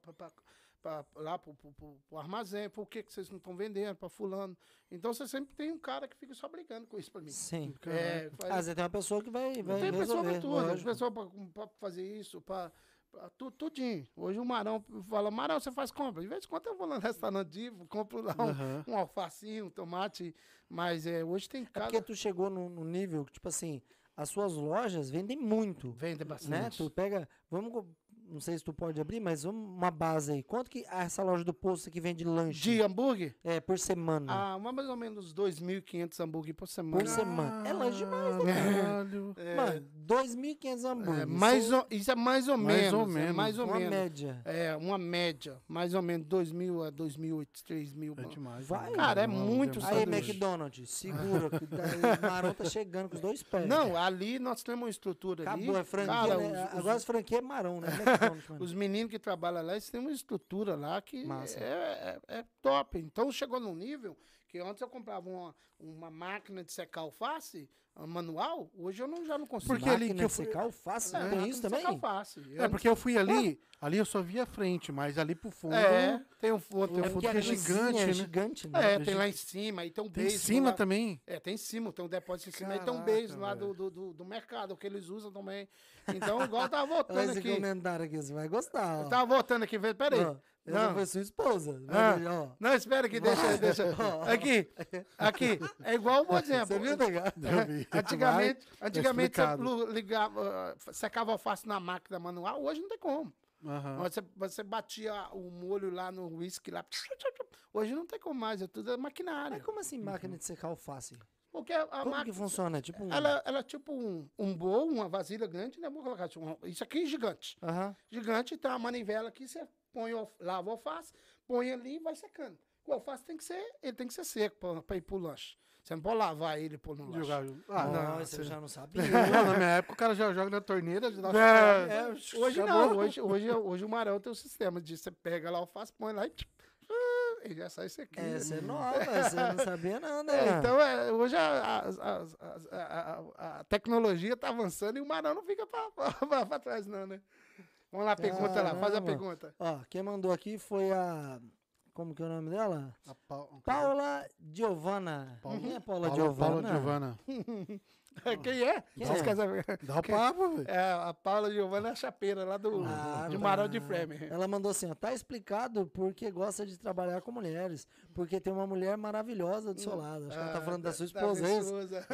pra- lá pro, pro, pro- pro armazém, por que, que vocês não estão vendendo para fulano? Então você sempre tem um cara que fica só brigando com isso para mim. Sim. É, faz- Ah, você tem uma pessoa que vai, vai tem pessoa resolver. para tudo, lógico. pessoa para fazer isso, para tu, tudinho. Hoje o Marão fala, Marão, você faz compra. De vez em quando eu vou lá no restaurante Divo, compro lá um, Aham. um alfacinho, um tomate, mas é, hoje tem É cada... porque tu chegou no, no nível que, tipo assim, as suas lojas vendem muito. Vende Né? bastante. Tu pega. Vamos. Não sei se tu pode abrir, mas uma base aí. Quanto que essa loja do posto aqui vende lanche? De hambúrguer? É, por semana. Ah, mais ou menos 2.500 hambúrguer por semana. Por semana. É lanche demais, né? Caralho. É, Mano, 2.500 hambúrgueres. É, mais ou- isso é mais ou Mais menos. ou é menos. mais ou uma menos. média. É, uma média. Mais ou menos 2 mil a 2.000, 3 mil. É demais. Vai. Cara, é muito não, Aí, não, McDonald's, segura, que [LAUGHS] o Marão tá chegando com os dois pés. Não, ali nós temos uma estrutura ali. Acabou, é franquia, Cara, né? os- os- Agora as franquias é Marão, né? [LAUGHS] Os meninos que trabalham lá, eles têm uma estrutura lá que é, é- é top. Então chegou num nível que antes eu comprava uma, uma máquina de secar alface, a manual, hoje eu não, já não consigo. Porque ali Máquina que eu fui- secar alface, É, tem isso também? alface. É, porque eu fui ali, ali eu só via a frente, mas ali pro fundo. É, tem um fundo, tem É um porque fundo é que gigante, é né? gigante, né? É, tem lá em cima, aí tem um Tem em cima lá. também. É, tem em cima, tem um depósito em cima, aí tem um Caraca, beijo lá do, do, do, do mercado, que eles usam também. Então, igual eu tava [LAUGHS] voltando esse aqui. comentário aqui, você vai gostar. Eu Ó. tava voltando aqui, peraí. Ó, essa Não. foi sua esposa. Ah. Vai, ó. Não, espera que deixa, deixa. [LAUGHS] Aqui, aqui. É igual um exemplo. Você viu, Nega? [LAUGHS] Eu vi. Antigamente, Vai, antigamente você ligava, ah, secava alface na máquina manual, hoje não tem como. Aham. Você, você batia o molho lá no whisky lá. Hoje não tem como mais, é tudo maquinário. Mas como assim máquina de secar alface? Porque a Como que máquina. funciona? É tipo um... Ela, ela é tipo um, um bowl, uma vasilha grande, né? Vou colocar assim, um- isso aqui é gigante. Aham. Gigante, tem uma manivela aqui, você põe, lava o alface, põe ali e vai secando. O alface tem que ser, ele tem que ser seco para ir pro lanche. Você não pode lavar ele e pôr no lanche. Jogar. Ah, não, eu já não sabia. [LAUGHS] Não, na minha época o cara já joga na torneira. Já dá É, é, hoje acabou. não, hoje, hoje, hoje o Marão tem o sistema de você pega lá o alface, põe lá e ah, ele já sai sequinho. Essa é nova, eu não sabia não, né? É, então, é, hoje a, a, a, a- a- a tecnologia está avançando e o Marão não fica para [LAUGHS] trás, não, né? Vamos lá, pergunta lá, faz a pergunta. Ó, quem mandou aqui foi a... Como que é o nome dela? A pau- Paula Giovanna. Quem é Paula, Paula, Giovanna? Paula Giovanna. [LAUGHS] Quem é? Quem Vocês é? querem saber? Dá o papo, velho. É, a Paula Giovanna é a chapeira lá do Ah, de tá. Marão de Fremer. Ela mandou assim, ó, tá explicado porque gosta de trabalhar com mulheres, porque tem uma mulher maravilhosa do seu lado. Acho que ela tá falando da sua esposa, é isso? esposa.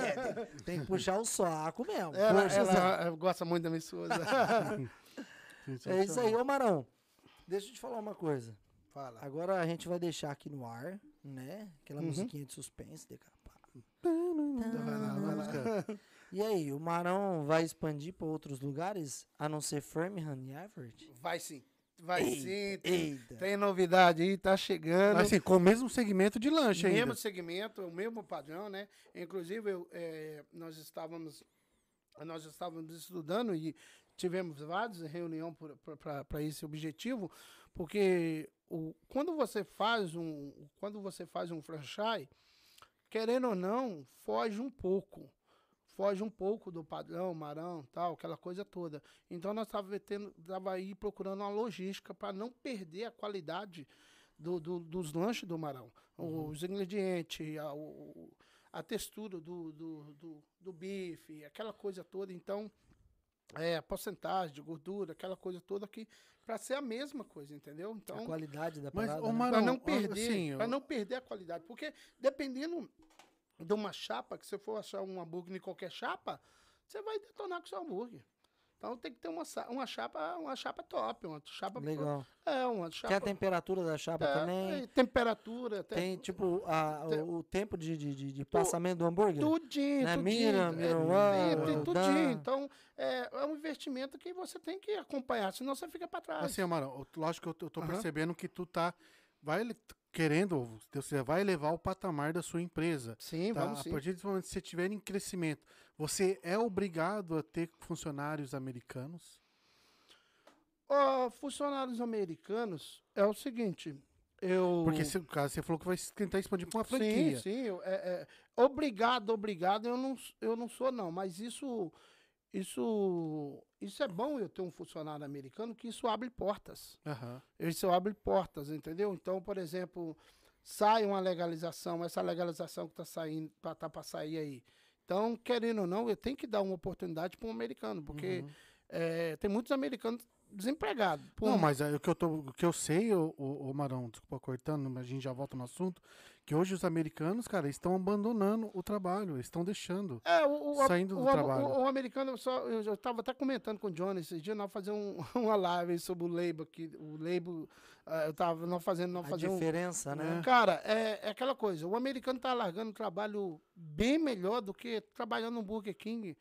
Tem que puxar o saco mesmo. Ela, Puxa, ela, eh, gosta muito da minha esposa. [LAUGHS] É isso aí, ô Marão. Deixa eu te falar uma coisa. Fala. Agora a gente vai deixar aqui no ar, né? Aquela Uhum. musiquinha de suspense, decapar. Vai lá, vai lá. E aí, o Marão vai expandir para outros lugares, a não ser Framingham e Everett? Vai sim. Vai Ei, sim. Tem, Eita. tem novidade aí, tá chegando. Mas assim, com o mesmo segmento de lanche mesmo ainda. segmento, o mesmo padrão, né? Inclusive, eu, eh, nós estávamos nós estávamos estudando e tivemos várias reuniões para esse objetivo, porque o, quando você faz um quando você faz um franchise, querendo ou não, foge um pouco. Foge um pouco do padrão, marão, tal, aquela coisa toda. Então nós estávamos aí procurando uma logística para não perder a qualidade do, do- dos lanches do Marão. Os ingredientes, a, o- a textura do, do, do, do bife, aquela coisa toda. Então, é, a porcentagem de gordura, aquela coisa toda que para ser a mesma coisa, entendeu? a Então, qualidade da Mas, parada. ô, né? Para não perder, assim, para não perder a qualidade, porque dependendo de uma chapa, que você for achar um hambúrguer em qualquer chapa, você vai detonar com o seu hambúrguer. Então tem que ter uma, uma chapa, uma chapa top, uma chapa Legal. é uma chapa Tem a temperatura da chapa é, também. é, temperatura, tem, Tem, tipo, a- tem- o, tempo de, de, de, de passamento do hambúrguer. tudinho, né? tudinho, Mira, é, Mira é, tem tudinho. Então é, é um investimento que você tem que acompanhar, senão você fica para trás. Assim, Amarão, lógico que eu tô, eu tô Aham. percebendo que tu tá. Vai querendo, Deus quiser, vai elevar o patamar da sua empresa. sim, tá? vamos A sim. partir do momento que você estiver em crescimento, você é obrigado a ter funcionários americanos? Ó, funcionários americanos é o seguinte, eu Porque, se, caso você falou que vai tentar expandir para uma Sim, franquia. sim. eu- é, é, obrigado, obrigado, eu não, eu não sou, não. Mas isso, isso, isso é bom eu ter um funcionário americano, que isso abre portas. Aham. Isso abre portas, entendeu? Então, por exemplo, sai uma legalização, essa legalização que está saindo, tá, tá para sair aí. Então, querendo ou não, eu tenho que dar uma oportunidade para um americano, porque Uhum. é, tem muitos americanos desempregados. Por Não, um- mas é, o que eu, tô, o que eu sei, o, o, Marão, desculpa cortando, mas a gente já volta no assunto, que hoje os americanos, cara, estão abandonando o trabalho, eles estão deixando. É, o, o, Saindo do o, o- trabalho. O, o americano, só, eu já estava até comentando com o Johnny esses dias, nós fazer um, [LAUGHS] uma live sobre o label aqui, o label, ah, eu tava nós fazendo, nós A fazer um... diferença, né? Cara, é, é aquela coisa, o americano tá largando um trabalho bem melhor do que trabalhando no Burger King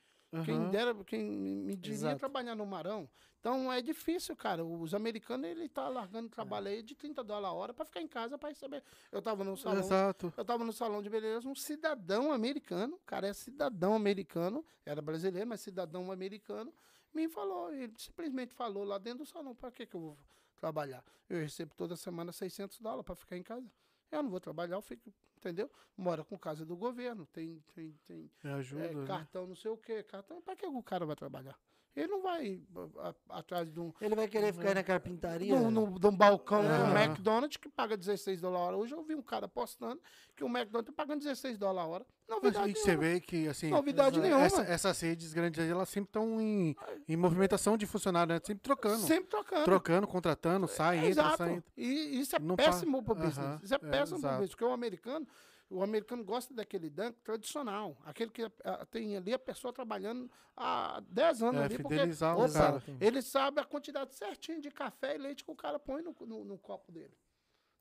Quem Aham. dera, quem me diria Exato. trabalhar no Marão. Então é difícil, cara. Os americanos, ele tá largando trabalho aí de 30 dólares a hora para ficar em casa para receber. Eu tava no salão, Exato. eu tava no salão de beleza, um cidadão americano, o cara é cidadão americano, era brasileiro, mas cidadão americano, me falou, ele simplesmente falou lá dentro do salão, para que que eu vou trabalhar? Eu recebo toda semana 600 dólares para ficar em casa. Eu não vou trabalhar, eu fico, entendeu? Mora com casa do governo, tem, tem, tem É ajuda. é, né? cartão não sei o quê, cartão, para que o cara vai trabalhar? Ele não vai a- a- atrás de um, Ele vai querer ficar na carpintaria? num, num- de um balcão do Aham. McDonald's que paga 16 dólares a hora. Hoje eu vi um cara postando que o McDonald's tá pagando 16 dólares a hora. Mas Novidade que você nenhuma. vê que, assim, Novidade nenhuma. essa- essas redes grandes aí, elas sempre estão em, em movimentação de funcionário, né? Sempre trocando. Sempre trocando. Trocando, contratando, sai, entra, Exato. sai, entra. E isso é Não pa- péssimo pro Aham, business. Isso é é, péssimo pro exato. business. Porque o americano, o americano gosta daquele dunk tradicional. Aquele que ah, tem ali a pessoa trabalhando há 10 anos É, ali. Porque, opa, cara. ele sabe a quantidade certinha de café e leite que o cara põe no, no, no copo dele.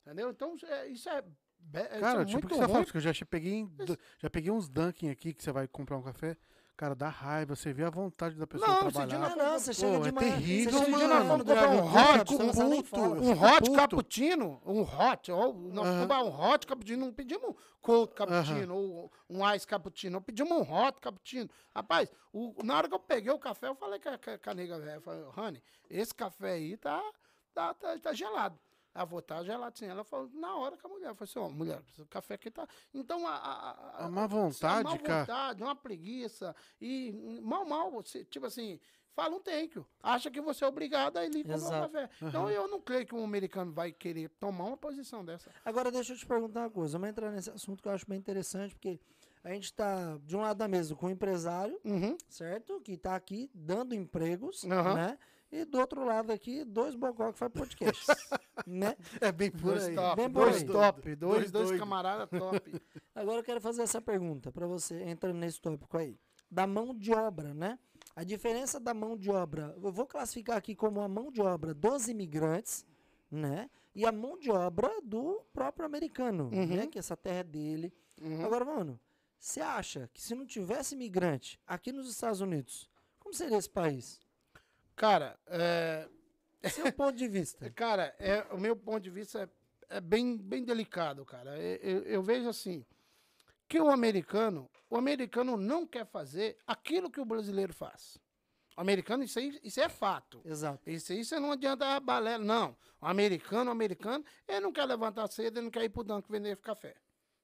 Entendeu? Então, é- isso é, be- Cara, é tipo que você fala, porque eu já peguei, já peguei uns Dunkin' aqui que você vai comprar um café. Cara, dá raiva, você vê a vontade da pessoa Não, trabalhar. diz Não, não, você chega Pô, de é manhã. terrível, você chega Nós de mano. manhã comprar um hot, não nem falar. um hot puto. cappuccino, um hot, ou nós Aham. comprar um hot cappuccino, não pedimos um cold cappuccino ou um ice cappuccino, pedimos um hot cappuccino. Rapaz, o- na hora que eu peguei o café, eu falei com a, com a- nega velha, eu falei, Honey, esse café aí tá, tá, tá, tá gelado. Ela falou, tá gelado sim. Ela falou, na hora que a mulher, eu falei assim, ó, mulher, o café aqui tá... Então, a... a, a- A má a vontade, má cara. vontade, uma preguiça, e mal, mal, você, tipo assim, fala um thank you. Acha que você é obrigado a ir comprar um café. Então eu não creio que um americano vai querer tomar uma posição dessa. Agora, deixa eu te perguntar uma coisa. Vamos entrar nesse assunto que eu acho bem interessante, porque a gente está, de um lado da mesa, com o empresário, Uhum. certo? Que está aqui dando empregos, Aham. né? E do outro lado aqui, dois bocó que faz podcast, [LAUGHS] né? É bem por Dois aí. top, Bem por dois aí. top, dois, Dois dois, camaradas top. [LAUGHS] Agora eu quero fazer essa pergunta para você, entrando nesse tópico aí. Da mão de obra, né? A diferença da mão de obra, eu vou classificar aqui como a mão de obra dos imigrantes, né? E a mão de obra do próprio americano, Uhum. né? Que essa terra é dele. Uhum. Agora, mano, você acha que se não tivesse imigrante aqui nos Estados Unidos, como seria esse país? Cara, é, Seu ponto de vista. [LAUGHS] cara, é, o meu ponto de vista é, é bem, bem delicado, cara. É- Eu, eu vejo assim, que o americano, o americano não quer fazer aquilo que o brasileiro faz. O americano, isso, aí, isso é fato. Exato. Isso aí você não adianta balela. Não. O americano, o americano, ele não quer levantar cedo, ele não quer ir pro Dunkin' vender café.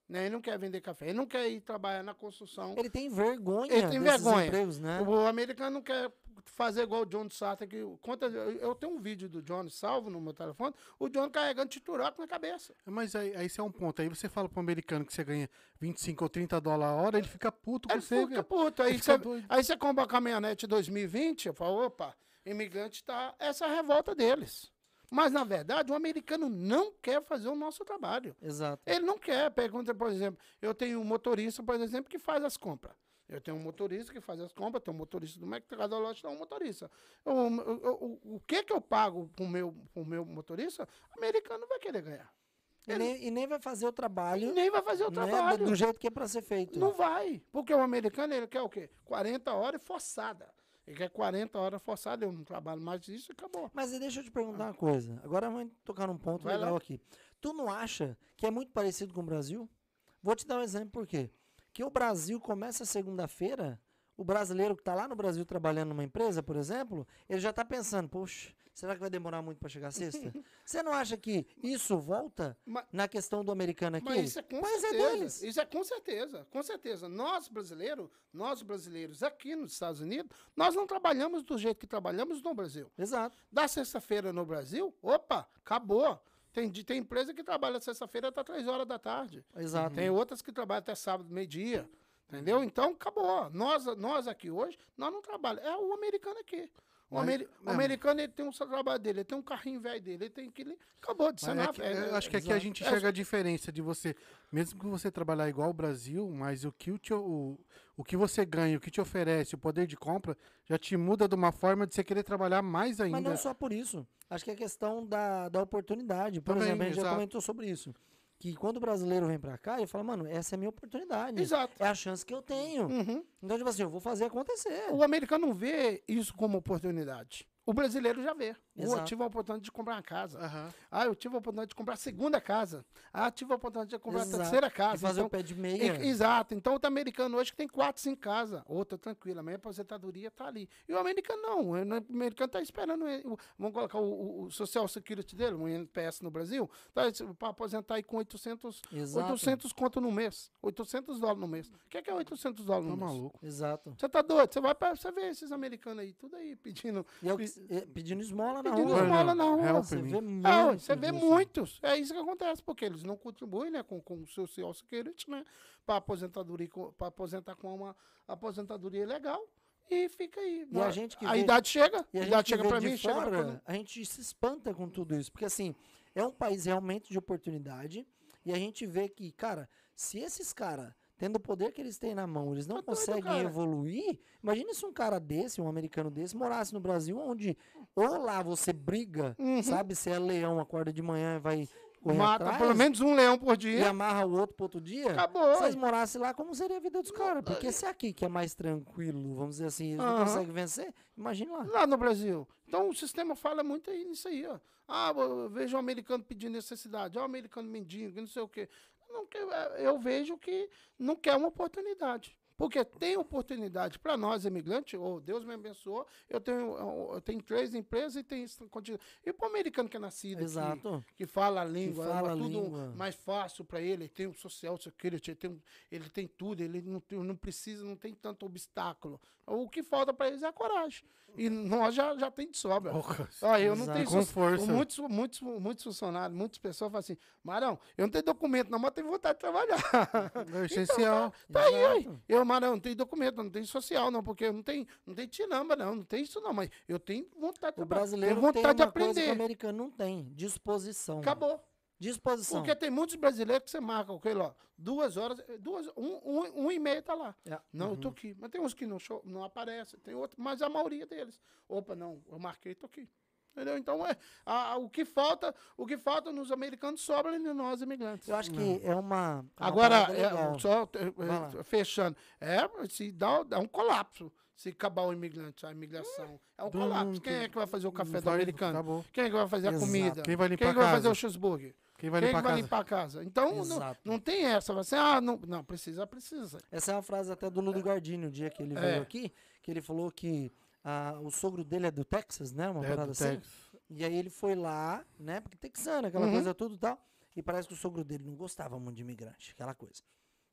Né? Ele não quer vender café, ele não quer ir trabalhar na construção. Ele tem vergonha Ele tem vergonha. empregos, né? O americano não quer fazer igual o John Sata, que conta, eu, tenho um vídeo do John salvo no meu telefone, o John carregando tituraco na cabeça. Mas aí, aí isso é um ponto. Aí você fala pro americano que você ganha 25 ou 30 dólares a hora, ele fica puto com Ele você, fica puto. Aí Ele fica você, doido. aí você compra a caminhonete 2020, eu falo, opa, imigrante tá. Essa é a revolta deles. Mas, na verdade, o americano não quer fazer o nosso trabalho. Exato. Ele não quer. Pergunta, por exemplo, eu tenho um motorista, por exemplo, que faz as compras. Eu tenho um motorista que faz as compras, tenho um motorista do Mercado Lote, tem um motorista. Eu- eu- eu- o que que eu pago pro meu, pro meu motorista, o americano vai querer ganhar. E nem, e nem vai fazer o E trabalho nem vai fazer o né, trabalho. do jeito que é para ser feito. Não vai. Porque o americano, ele quer o quê? 40 horas forçada. Ele quer 40 horas forçada, eu não trabalho mais isso e acabou. Mas deixa eu te perguntar uma coisa. Agora vamos tocar num ponto Vai legal lá. aqui. Tu não acha que é muito parecido com o Brasil? Vou te dar um exemplo por quê. Que o Brasil começa segunda-feira, o brasileiro que está lá no Brasil trabalhando numa empresa, por exemplo, ele já está pensando, poxa, será que vai demorar muito para chegar sexta? [LAUGHS] Você não acha que isso volta Mas- na questão do americano aqui? Mas isso é com Pois é certeza. deles. isso é com certeza, com certeza. Nós brasileiros, nós brasileiros aqui nos Estados Unidos, nós não trabalhamos do jeito que trabalhamos no Brasil. Exato. Da sexta-feira no Brasil, opa, acabou. Tem, tem empresa que trabalha sexta-feira até três horas da tarde. Exato. Tem outras que trabalham até sábado, meio-dia. Entendeu? Então, acabou. Nós, nós aqui hoje, nós não trabalhamos. É o americano aqui. O, Mas- ameri- o americano, ele tem um trabalho dele, ele tem um carrinho velho dele, ele tem aquele... Acabou de ser é na- que- é- eu acho que aqui a exato. gente É, enxerga a diferença de você, mesmo que você trabalhar igual o Brasil, mas o que, o, te- o, o que você ganha, o que te oferece, o poder de compra, já te muda de uma forma de você querer trabalhar mais ainda. Mas não só por isso. Acho que é questão da, da oportunidade. Por Também, exemplo, a gente já exato. comentou sobre isso. que quando o brasileiro vem pra cá, ele fala, mano, essa é a minha oportunidade. Exato. É a chance que eu tenho. Uhum. Então, tipo assim, eu vou fazer acontecer. O americano não vê isso como oportunidade. O brasileiro já vê. Eu Exato. tive a oportunidade de comprar uma casa. Aham. Ah, eu tive a oportunidade de comprar a segunda casa. Ah, eu tive a oportunidade de comprar Exato. a terceira E casa. fazer Então, o pé de meia. e- exato. Então, o americano hoje que tem quatro, cinco casas. Outra tranquila. A minha aposentadoria tá ali. E o americano não. O americano tá esperando. Vamos colocar o, o- Social Security dele, o NPS no Brasil, tá para aposentar aí com 800, Exato. 800 conto no mês. 800 dólares no mês. O que é, que é 800 dólares Tá no mês? maluco. Exato. Você tá doido? Você vai pra você ver esses americanos aí, tudo aí pedindo. E é o que- É, pedindo esmola na Pedindo rua. esmola na rua. Help Você me. vê É, muito. você vê muitos. É isso que acontece, porque eles não contribuem né, com, com o Social Security, né? Para aposentadoria, para aposentar com uma aposentadoria legal. E fica aí. E a gente que a vê- idade chega, E a a idade gente chega para mim, chega pra fora, a gente se espanta com tudo isso. Porque, assim, é um país realmente de oportunidade. E a gente vê que, cara, se esses caras, tendo o poder que eles têm na mão, eles não Tá doido, conseguem cara. evoluir. Imagina se um cara desse, um americano desse, morasse no Brasil, onde ou lá você briga, sabe? Se é leão, acorda de manhã e vai Uhum. Mata atrás, pelo menos um leão por e dia. amarra o outro pro outro dia. Acabou. Se eles morassem lá, como seria a vida dos caras? Porque se aqui, que é mais tranquilo, vamos dizer assim, eles não Aham. conseguem vencer, imagina lá. Lá no Brasil. Então o sistema fala muito aí nisso aí, ó. Ah, eu vejo um americano pedindo necessidade, ó, um americano mendigo, não sei o quê. Não quer, é, eu vejo que não quer uma oportunidade. Porque tem oportunidade para nós, imigrantes, ou Deus me abençoou, eu tenho, eu tenho três empresas e tem. E para o americano que é nascido aqui, Exato. que fala a língua, fala é tudo língua. mais fácil para ele, ele tem um social security, ele tem, ele tem tudo, ele não, não precisa, não tem tanto obstáculo. O que falta para eles é a coragem. E nós já, já tem de sobra. Porra. Ah, eu não tenho Com força. Muitos, muitos, muitos funcionários, muitas pessoas falam assim, Marão, eu não tenho documento, não, mas tenho vontade de trabalhar. [LAUGHS] É essencial. Tá aí, aí. Eu, Marão, não tenho documento, não tenho social, não, porque eu não tenho, não tenho tinamba, não, não tem isso não, mas eu tenho vontade de O trabalhar. brasileiro tenho tem vontade uma de coisa que o aprender. americano não tem, disposição. Acabou. Disposição. Porque tem muitos brasileiros que você marca, ok, ó, duas horas, duas, um, um, um e meio tá lá. É. Não, eu tô aqui. Mas tem uns que não, show, não aparecem, tem outros, mas a maioria deles. Opa, não, eu marquei, tô aqui. Entendeu? Então, é, a- a- o, que falta, o que falta nos americanos sobra em nós, imigrantes. Eu acho que é uma. uma Agora, é, só é, lá. é, fechando, é, se dá, dá um colapso se acabar o imigrante, a imigração. É um colapso. Quem é que vai fazer o café do americano? Acabou. Quem é que vai fazer a Exato. comida? Quem vai limpar Quem é a que vai fazer casa? o cheeseburger? Quem vai Quem limpar vai a casa? limpar a casa? Então, não, não tem essa. Você, ah, não, não, precisa, precisa. Essa é uma frase até do Ludo Gardini, o dia que ele É. veio aqui, que ele falou que ah, o sogro dele é do Texas, né? Uma É, parada assim. Texas. E aí ele foi lá, né? Porque texano, aquela Uhum. coisa tudo e tal. E parece que o sogro dele não gostava muito de imigrante, aquela coisa.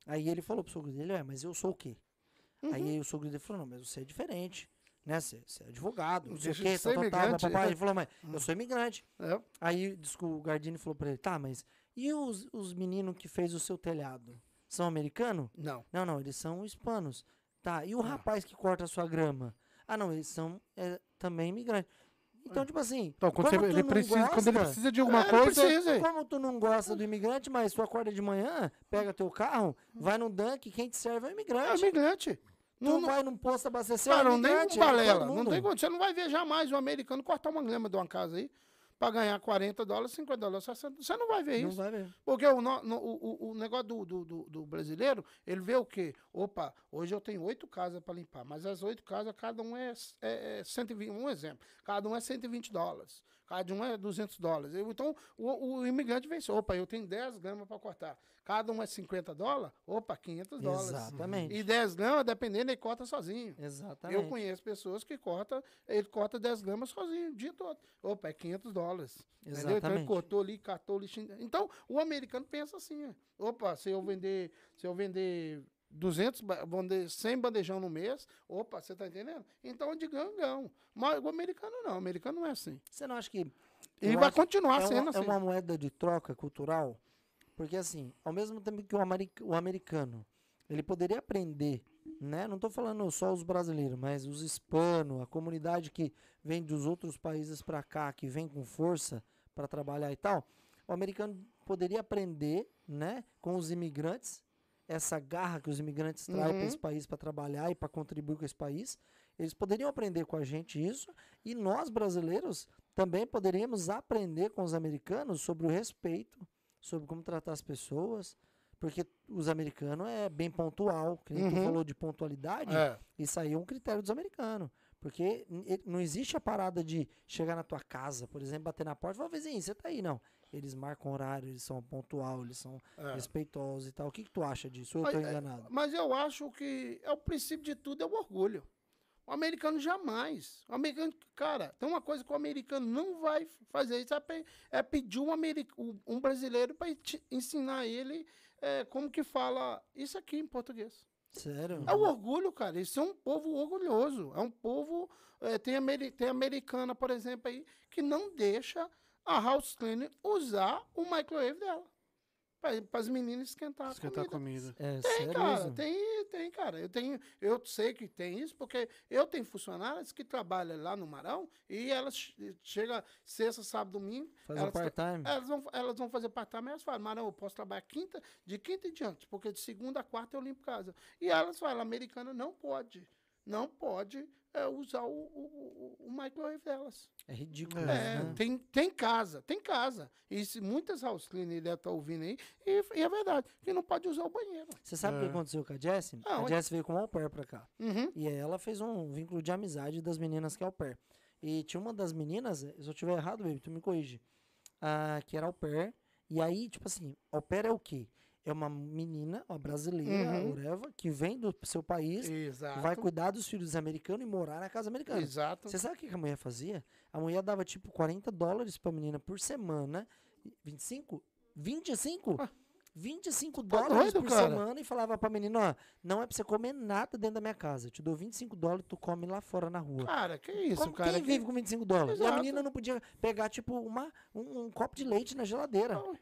Aí ele falou pro sogro dele, é, mas eu sou o quê? Uhum. Aí o sogro dele falou, não, mas você é diferente, né? Você, você é advogado, não sei o quê, tal, imigrante, papapá. é. Ele falou, mas eu sou imigrante. É. Aí o Gardini falou pra ele, tá, mas e os, os meninos que fez o seu telhado? São americanos? Não. Não, não, eles são hispanos. Tá, e o rapaz que corta a sua grama? Ah, não, eles são é, também imigrantes. Então, tipo assim, Então, quando, você- ele precisa, quando ele gosta- precisa de alguma É, coisa. precisa. como tu não gosta do imigrante, mas tu acorda de manhã, pega teu carro, vai no Dunk, quem te serve é o É imigrante. imigrante. Não, não, vai num posto abastecer, cara, não nem imigrante. um balela. Não tem condição. Você não vai ver jamais um americano cortar uma grama de uma casa aí pra ganhar 40 dólares, 50 dólares, 60. Você não vai ver Não isso. vai ver. Porque o, no- no- o, o- negócio do, do, do- do brasileiro, ele vê o quê? Opa, hoje eu tenho oito casas para limpar, mas as oito casas, cada um é, é, é 120, um exemplo, cada um é 120 dólares, cada um é 200 dólares. Então, o, o imigrante vê isso, opa, eu tenho 10 gramas para cortar, cada um é 50 dólares, opa, 500 dólares. Exatamente. E 10 gramas, dependendo, ele corta sozinho. Exatamente. Eu conheço pessoas que cortam, ele corta 10 gramas sozinho o dia todo. Opa, é 500 dólares. Entendeu? Então ele Exatamente. cortou ali, catou lixinho. Então, o americano pensa assim, ó. opa, se eu vender, se eu vender 200, ba- vender 100 bandejão no mês, opa, você tá entendendo? Então, de gangão. Mas o americano não, o americano não é assim. Você não acha que. E vai continuar é sendo uma, assim. é uma moeda de troca cultural, porque assim, ao mesmo tempo que o, americ- o americano, ele poderia aprender, né? Não estou falando só os brasileiros, mas os hispanos, a comunidade que vem dos outros países para cá, que vem com força para trabalhar e tal, o americano poderia aprender, né, com os imigrantes, essa garra que os imigrantes trazem para Uhum. esse país para trabalhar e para contribuir com esse país. Eles poderiam aprender com a gente isso, e nós brasileiros também poderíamos aprender com os americanos sobre o respeito, sobre como tratar as pessoas, porque os americanos é bem pontual, que nem tu Uhum. falou de pontualidade, É. isso aí é um critério dos americanos. Porque não existe a parada de chegar na tua casa, por exemplo, bater na porta e falar, vizinho, você tá aí, não. Eles marcam horário, eles são pontual, eles são é. respeitosos e tal. O que, que tu acha disso? Ou eu Mas, tô é, enganado? Mas eu acho que é o princípio de tudo é o orgulho. O americano jamais. O americano, cara, tem uma coisa que o americano não vai fazer, isso é, é pedir um, um- brasileiro para ensinar ele é, como que fala isso aqui em português. Sério? É o orgulho, cara. Eles são um povo orgulhoso. É um povo. é, tem, ameri tem americana, por exemplo, aí, que não deixa a house cleaner usar o microwave dela. Para as meninas esquentar Esquentar a comida. comida. É, Tem, sério cara, tem, tem, cara. Eu tenho, eu sei que tem isso, porque eu tenho funcionárias que trabalham lá no Marão e elas che- chega sexta, sábado, domingo. Fazer elas, part-time? elas vão, elas vão fazer part-time, elas falam, Marão, eu posso trabalhar quinta, de quinta em diante, porque de segunda a quarta eu limpo casa. E elas falam, a americana não pode, não pode é, usar o, o, o, o microwave delas. É ridículo. É, né? tem, tem casa, tem casa. E se muitas house cleaners devem estar ouvindo aí, e, e é verdade, que não pode usar o banheiro. Você sabe o que É. aconteceu com a Jessie? Não, a Jessie veio com um au pair pra cá. Uhum. E aí ela fez um vínculo de amizade das meninas que é au pair. E tinha uma das meninas, se eu estiver errado, baby, tu me corrige. ah, que era au pair. E aí, tipo assim, au pair é o quê? É uma menina, uma brasileira, Uhum. whatever, que vem do seu país, Exato. vai cuidar dos filhos americanos e morar na casa americana. Exato. Você sabe o que a mulher fazia? A mulher dava tipo 40 dólares pra menina por semana. 25? 25? Ah. 25 Tá dólares doido, por cara? semana e falava pra menina, ó, não é pra você comer nada dentro da minha casa. Eu te dou 25 dólares, tu come lá fora na rua. Cara, que isso, Como, cara? quem que- vive com 25 dólares? E a Exato. menina não podia pegar, tipo, uma, um, um copo de leite na geladeira. Não,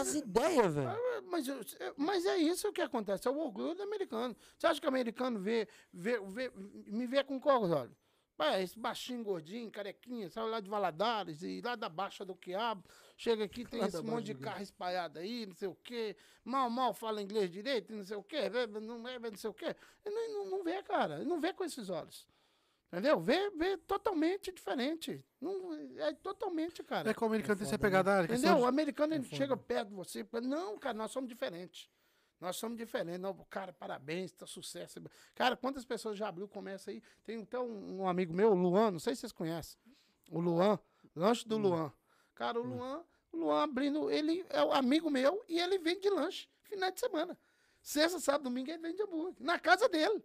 As ideias, velho. Mas, é- mas é isso que acontece, é o orgulho do americano. Você acha que o americano vê, vê, vê- me vê com qual olhos? Pai, esse baixinho, gordinho, carequinha, sai lá de Valadares e lá da Baixa do Quiabo, chega aqui, tem Lá esse monte de carro espalhado aí, não sei o quê, mal, mal fala inglês direito, não sei o quê, não é, não sei o quê. Não, não, não vê, cara, não vê com esses olhos. Entendeu? Vê, vê totalmente diferente. Não, é totalmente, cara. É que o americano tem essa né? pegada. questão Entendeu? de- O americano ele chega perto de você. Não, cara, nós somos diferentes. Nós somos diferentes. Não, cara, parabéns, tá sucesso. Cara, quantas pessoas já abriu comércio aí? Tem até um, um amigo meu, o Luan, não sei se vocês conhecem. O Luan, lanche do Luan. Cara, o Luan, o Luan abrindo, ele é o amigo meu e ele vende lanche final de semana. Sexta, sábado, domingo ele vende hambúrguer. Na casa dele.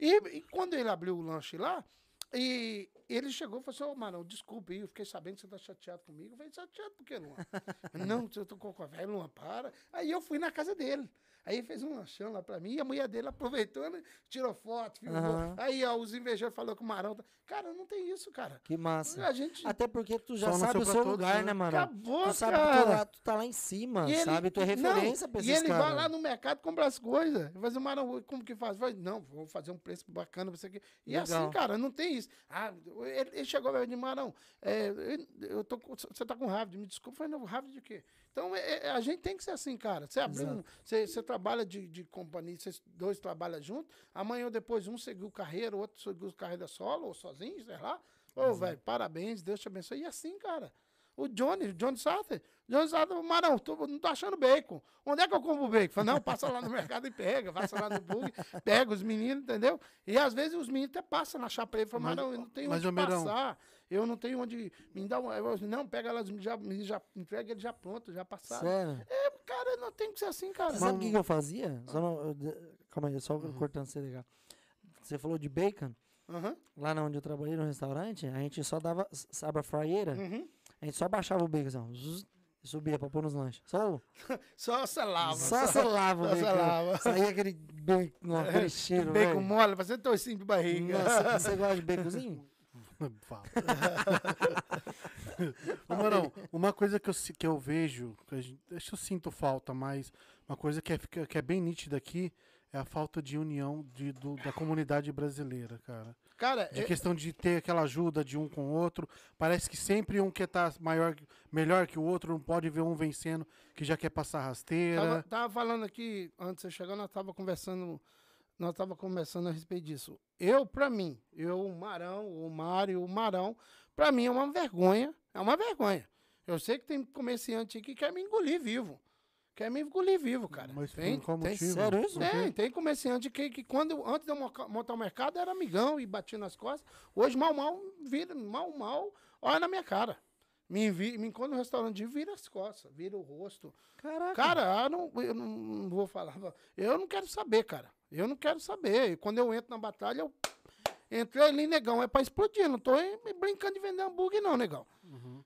E, e quando ele abriu o lanche lá, e ele chegou e falou assim, ô, Marão, desculpa aí, eu fiquei sabendo que você tá chateado comigo. Eu falei, chateado por quê, Luan? [LAUGHS] não, eu tô com a velha, Luan, para. Aí eu fui na casa dele. Aí ele fez um lanchão lá pra mim, e a mulher dele aproveitou, né, tirou foto, filmou. Aham. Aí, ó, os invejores falaram com o Marão. tá- Cara, não tem isso, cara. Que massa. A gente... Até porque tu já Só não sabe o seu lugar, né? né, mano? Acabou, Tu sabe que cara. tu, lá, tu tá lá em cima, E ele- sabe? Tu é não, referência pra esses E ele caras. vai lá no mercado comprar as coisas. Vai fazer, Marão, como que faz? Vai, não, vou fazer um preço bacana pra você aqui. E Legal. assim, cara, não tem isso. Ah, ele, ele chegou e disse, Marão, é, eu, tô, você tá com raiva de me desculpa. Eu falei, não, raiva de quê? Então, é- é- a gente tem que ser assim, cara. Você abriu um, você, você trabalha de, de companhia, vocês dois trabalham juntos, amanhã ou depois um seguiu carreira, o outro seguiu carreira solo, ou sozinho, sei lá. Ô, velho, parabéns, Deus te abençoe. E assim, cara. O Johnny, o Johnny Sartre, Johnny Sartre, Marão, tô, não tô achando bacon. Onde é que eu compro bacon? Fala, não, passa lá no mercado e pega, passa lá no bug, pega os meninos, entendeu? E às vezes os meninos até passam na chapa aí, fala, Mas- Marão, eu não tenho mas, onde passar, eu não tenho onde, me dá um, eu, não, pega lá, já, já entrega ele já pronto, já passado. Sério? É, cara, não tem que ser assim, cara. Sabe o que, eu fazia? Só não, eu calma aí, só cortando você ligar. Você falou de bacon. Aham, Lá onde eu trabalhei no restaurante, a gente só dava, sabe a frieira? uhum. A gente só baixava o bacon assim, zzz, subia pra pôr nos lanches. Só, o- [LAUGHS] Só selava. só selava o só bacon. selava. Saía aquele bacon, aquele cheiro, Bacon velho. mole, fazendo toicinho de barriga. Nossa, [LAUGHS] você gosta de baconzinho? Fala. Marão, uma coisa que eu, que eu vejo, que a gente- acho que eu sinto falta, mas uma coisa que é, que é bem nítida aqui é a falta de união de, do- da comunidade brasileira, cara. Cara, De é- questão de ter aquela ajuda de um com o outro. Parece que sempre um quer estar maior, melhor que o outro, não pode ver um vencendo que já quer passar rasteira. Tava, tava falando aqui, antes de você chegar, nós tava conversando, nós tava conversando a respeito disso. Eu, pra mim, eu, o Marão, o Mário, o Marão, pra mim é uma vergonha, é uma vergonha. Eu sei que tem comerciante aqui que quer me engolir vivo. Quer me engolir vivo, cara. Mas tem, por qual tem, motivo? sério isso? tem, tem comerciante que, que quando, antes de eu montar o mercado, era amigão e batia nas costas. Hoje, mal, mal, vira, mal, mal, olha na minha cara. Me, envi, me encontra no restaurante e vira as costas, vira o rosto. Caraca. Cara, eu não, eu não vou falar. Eu não quero saber, cara. Eu não quero saber. E Quando eu entro na batalha, eu entrei ali, negão. É pra explodir. Não tô brincando de vender hambúrguer, não, negão.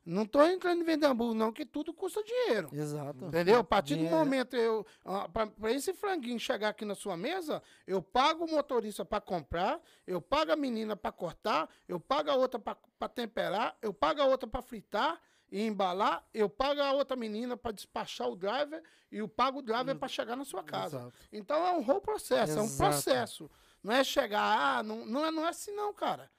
Não tô entrando em vender hambúrguer, não, que tudo custa dinheiro. Exato. Entendeu? A partir do Dinheiro. momento, eu, pra, pra esse franguinho chegar aqui na sua mesa, eu pago o motorista pra comprar, eu pago a menina pra cortar, eu pago a outra pra pra temperar, eu pago a outra pra fritar e embalar, eu pago a outra menina pra despachar o driver e eu pago o driver pra chegar na sua casa. Exato. Então é um whole processo, é um Exato. processo. Não é chegar, ah, não, não, é, não é assim não, cara.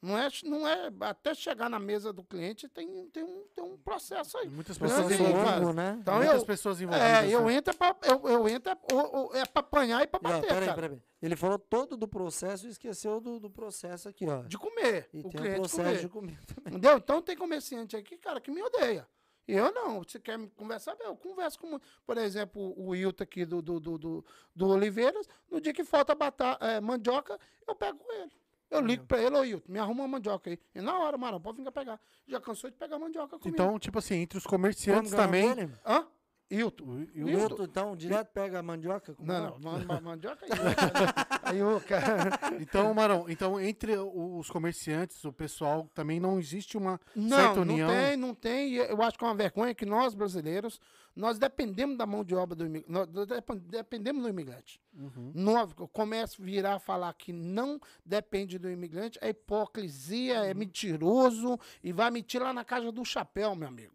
Não é, não é, até chegar na mesa do cliente tem, tem, um, tem um processo aí. Muitas Não, pessoas envolvidas. né? Então Muitas eu, pessoas envolvidas. é, eu né? entro é pra, eu, eu entro é, ou- ou- é pra apanhar e pra ó, bater, peraí, cara. peraí. Ele falou todo do processo e esqueceu do, do processo aqui, ó. De comer. E o tem o processo comer. de comer também. Entendeu? Então tem comerciante aqui, cara, que me odeia. Eu não. Você quer conversar? Eu converso com. Por exemplo, o Wilton aqui do, do, do, do, Oliveiras. No dia que falta batata, é, mandioca, eu pego com ele. Eu ligo pra ele, ô Wilton, me arruma uma mandioca aí. E na hora, Marão, pode vir cá pegar. Já cansou de pegar mandioca comigo. Então, tipo assim, entre os comerciantes também. Hã? Hilton. O- o- O Wilton. Wilton, então, direto pega a mandioca? com Não, não, ma- mandioca aí. Aí o cara. Então, Marão, então entre os comerciantes, o pessoal, também não existe uma Não, certa não união. tem, não tem. E Eu acho que é uma vergonha que nós, brasileiros, nós dependemos da mão de obra do imigrante. Dependemos do imigrante. Uhum. Nós, começa a virar a falar que não depende do imigrante, é hipocrisia, é mentiroso e vai mentir lá na casa do chapéu, meu amigo.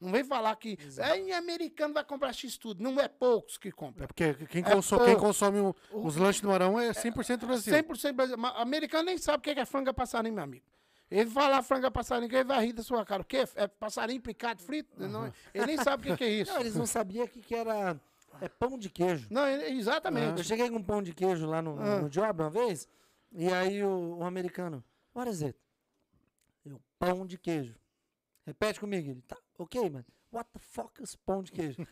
Não vem falar que é, americano vai comprar X tudo. Não é poucos que É compram. porque quem, É conso- quem consome o- os lanches do Marão é 100% Brasil. 100% brasileiro. Mas Americano nem sabe o que é franga passarinho, meu amigo. Ele falar franga passarinho, ele vai rir da sua cara. O quê? É passarinho picado frito? Não, ele nem sabe o que, que é [LAUGHS] isso. Não, eles não sabiam que, que era é pão de queijo. Não, ele- Eu exatamente. cheguei com um pão de queijo lá no, Ah. no job uma vez, e aí o, o americano, what is it? Eu, pão de queijo. Repete comigo. Ele, tá, ok, mano. What the fuck is pão de queijo? [LAUGHS]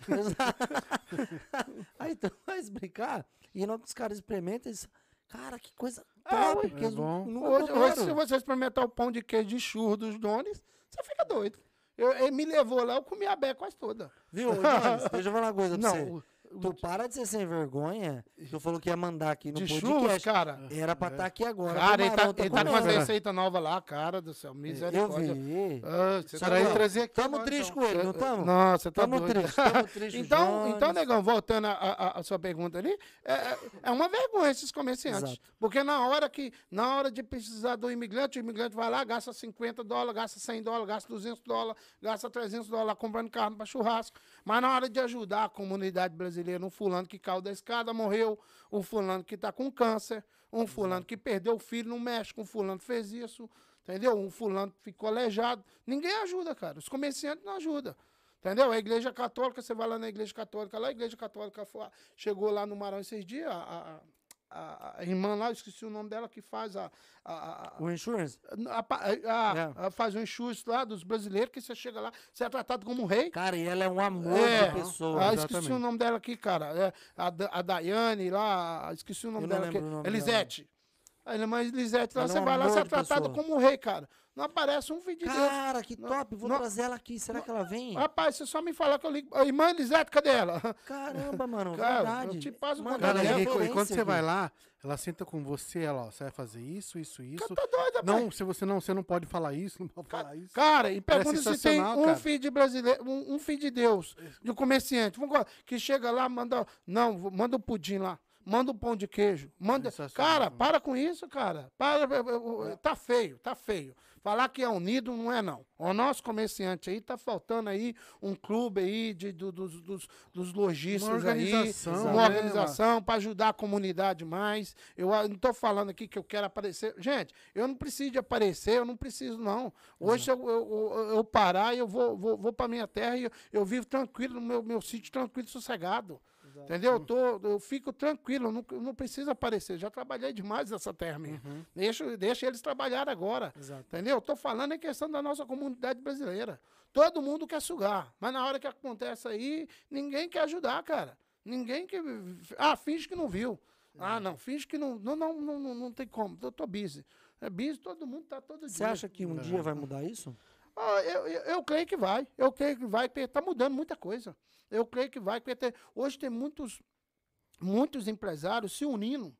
[LAUGHS] aí tu vai explicar, e na hora que os caras experimentam, eles, cara, que coisa Ah, top, É não- bom. não Hoje, hoje, se você experimentar o pão de queijo de churro dos dones, você fica doido. Eu, ele me levou lá, eu comi a bé quase toda. Viu, Jones, [LAUGHS] deixa eu falar uma coisa pra você. Não, o- Tu para de ser sem vergonha. Tu falou que ia mandar aqui no de churros, podcast. cara. Era pra estar aqui agora. Cara, ele tá, ele tá com uma receita nova lá, cara do céu. Eu Misericórdia. vi. Ah, você Só tá ó, trazer aqui Tamo triste então. com ele, não tamo? Não, você tá Tamo doido. triste, tamo [LAUGHS] triste. Então, Jones. então, negão, voltando à sua pergunta ali, é, é- é uma vergonha esses comerciantes. Exato. Porque na hora que, na hora de precisar do imigrante, o imigrante vai lá, gasta 50 dólares, gasta 100 dólares, gasta 200 dólares, gasta 300 dólares comprando carne para churrasco. Mas na hora de ajudar a comunidade brasileira, um fulano que caiu da escada, morreu, um fulano que está com câncer, um fulano que perdeu o filho no México, um fulano que fez isso, entendeu? Um fulano ficou aleijado. Ninguém ajuda, cara. Os comerciantes não ajudam. Entendeu? A igreja católica, você vai lá na igreja católica, lá a igreja católica foi- chegou lá no Marão esses dias, a, a, a irmã lá, eu esqueci o nome dela, que faz a. a, a- O insurance? a- É. faz um enxuste lá dos brasileiros, que você chega lá, você é tratado como um rei. Cara, e ela é um amor É. de pessoa. Ah, esqueci o nome dela aqui, cara. É, a, a Daiane lá, esqueci o nome Eu dela aqui. o nome Elisete. A irmã Elisete, lá Ela é você um vai lá, você é tratado pessoa. como um rei, cara. Não aparece um vídeo de Deus. Cara, que top. Vou não- trazer ela aqui. Será que ela vem? Rapaz, você só me falar que eu ligo. Irmã Elisete, cadê ela? Caramba, mano. Cara, verdade. eu te passo Mano, Cara, é e, e quando você aqui. vai lá, ela senta com você, ela, ó, você vai fazer isso, isso, isso. Tá doido, rapaz. Não, se você não, você não pode falar isso, não pode falar isso. Cara, e pergunta se tem um cara. filho de brasileiro, um, um filho de Deus, de um comerciante, que chega lá, manda, não, manda o pudim lá, manda o pão de queijo, manda, cara, para com isso, cara, para, eh, tá feio, tá feio. Falar que é unido não é não. O nosso comerciante aí tá faltando aí um clube aí de, do- dos, dos, dos lojistas Uma aí, organização, uma né, organização para ajudar a comunidade mais. Eu ah, não estou falando aqui que eu quero aparecer. Gente, eu não preciso de aparecer, eu não preciso, não. Hoje eu, eu, eu- eu parar e eu vou, vou, vou para minha terra e eu, eu vivo tranquilo, no meu, meu sítio tranquilo, sossegado. Entendeu? Eu, tô, eu fico tranquilo, não, não preciso aparecer. Já trabalhei demais nessa terra minha. Uhum. Deixa, deixa eles trabalhar agora. Exato. Entendeu? Eu tô falando em questão da nossa comunidade brasileira. Todo mundo quer sugar. Mas na hora que acontece aí, ninguém quer ajudar, cara. Ninguém que. Ah, finge que não viu. Ah, não, finge que não. Não, não, não, não, não tem como. Eu tô busy. É busy, todo mundo tá todo Você dia. acha que um dia vai mudar isso? Ah, eu, eu, creio que vai. Eu creio que vai. porque Tá mudando muita coisa. Eu creio que vai. porque tem- hoje tem muitos, muitos empresários se unindo.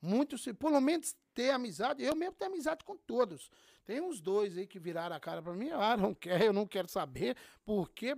Muitos, pelo menos ter amizade. Eu mesmo tenho amizade com todos. Tem uns dois aí que viraram a cara pra mim. Ah, não quero, eu não quero saber. Por quê?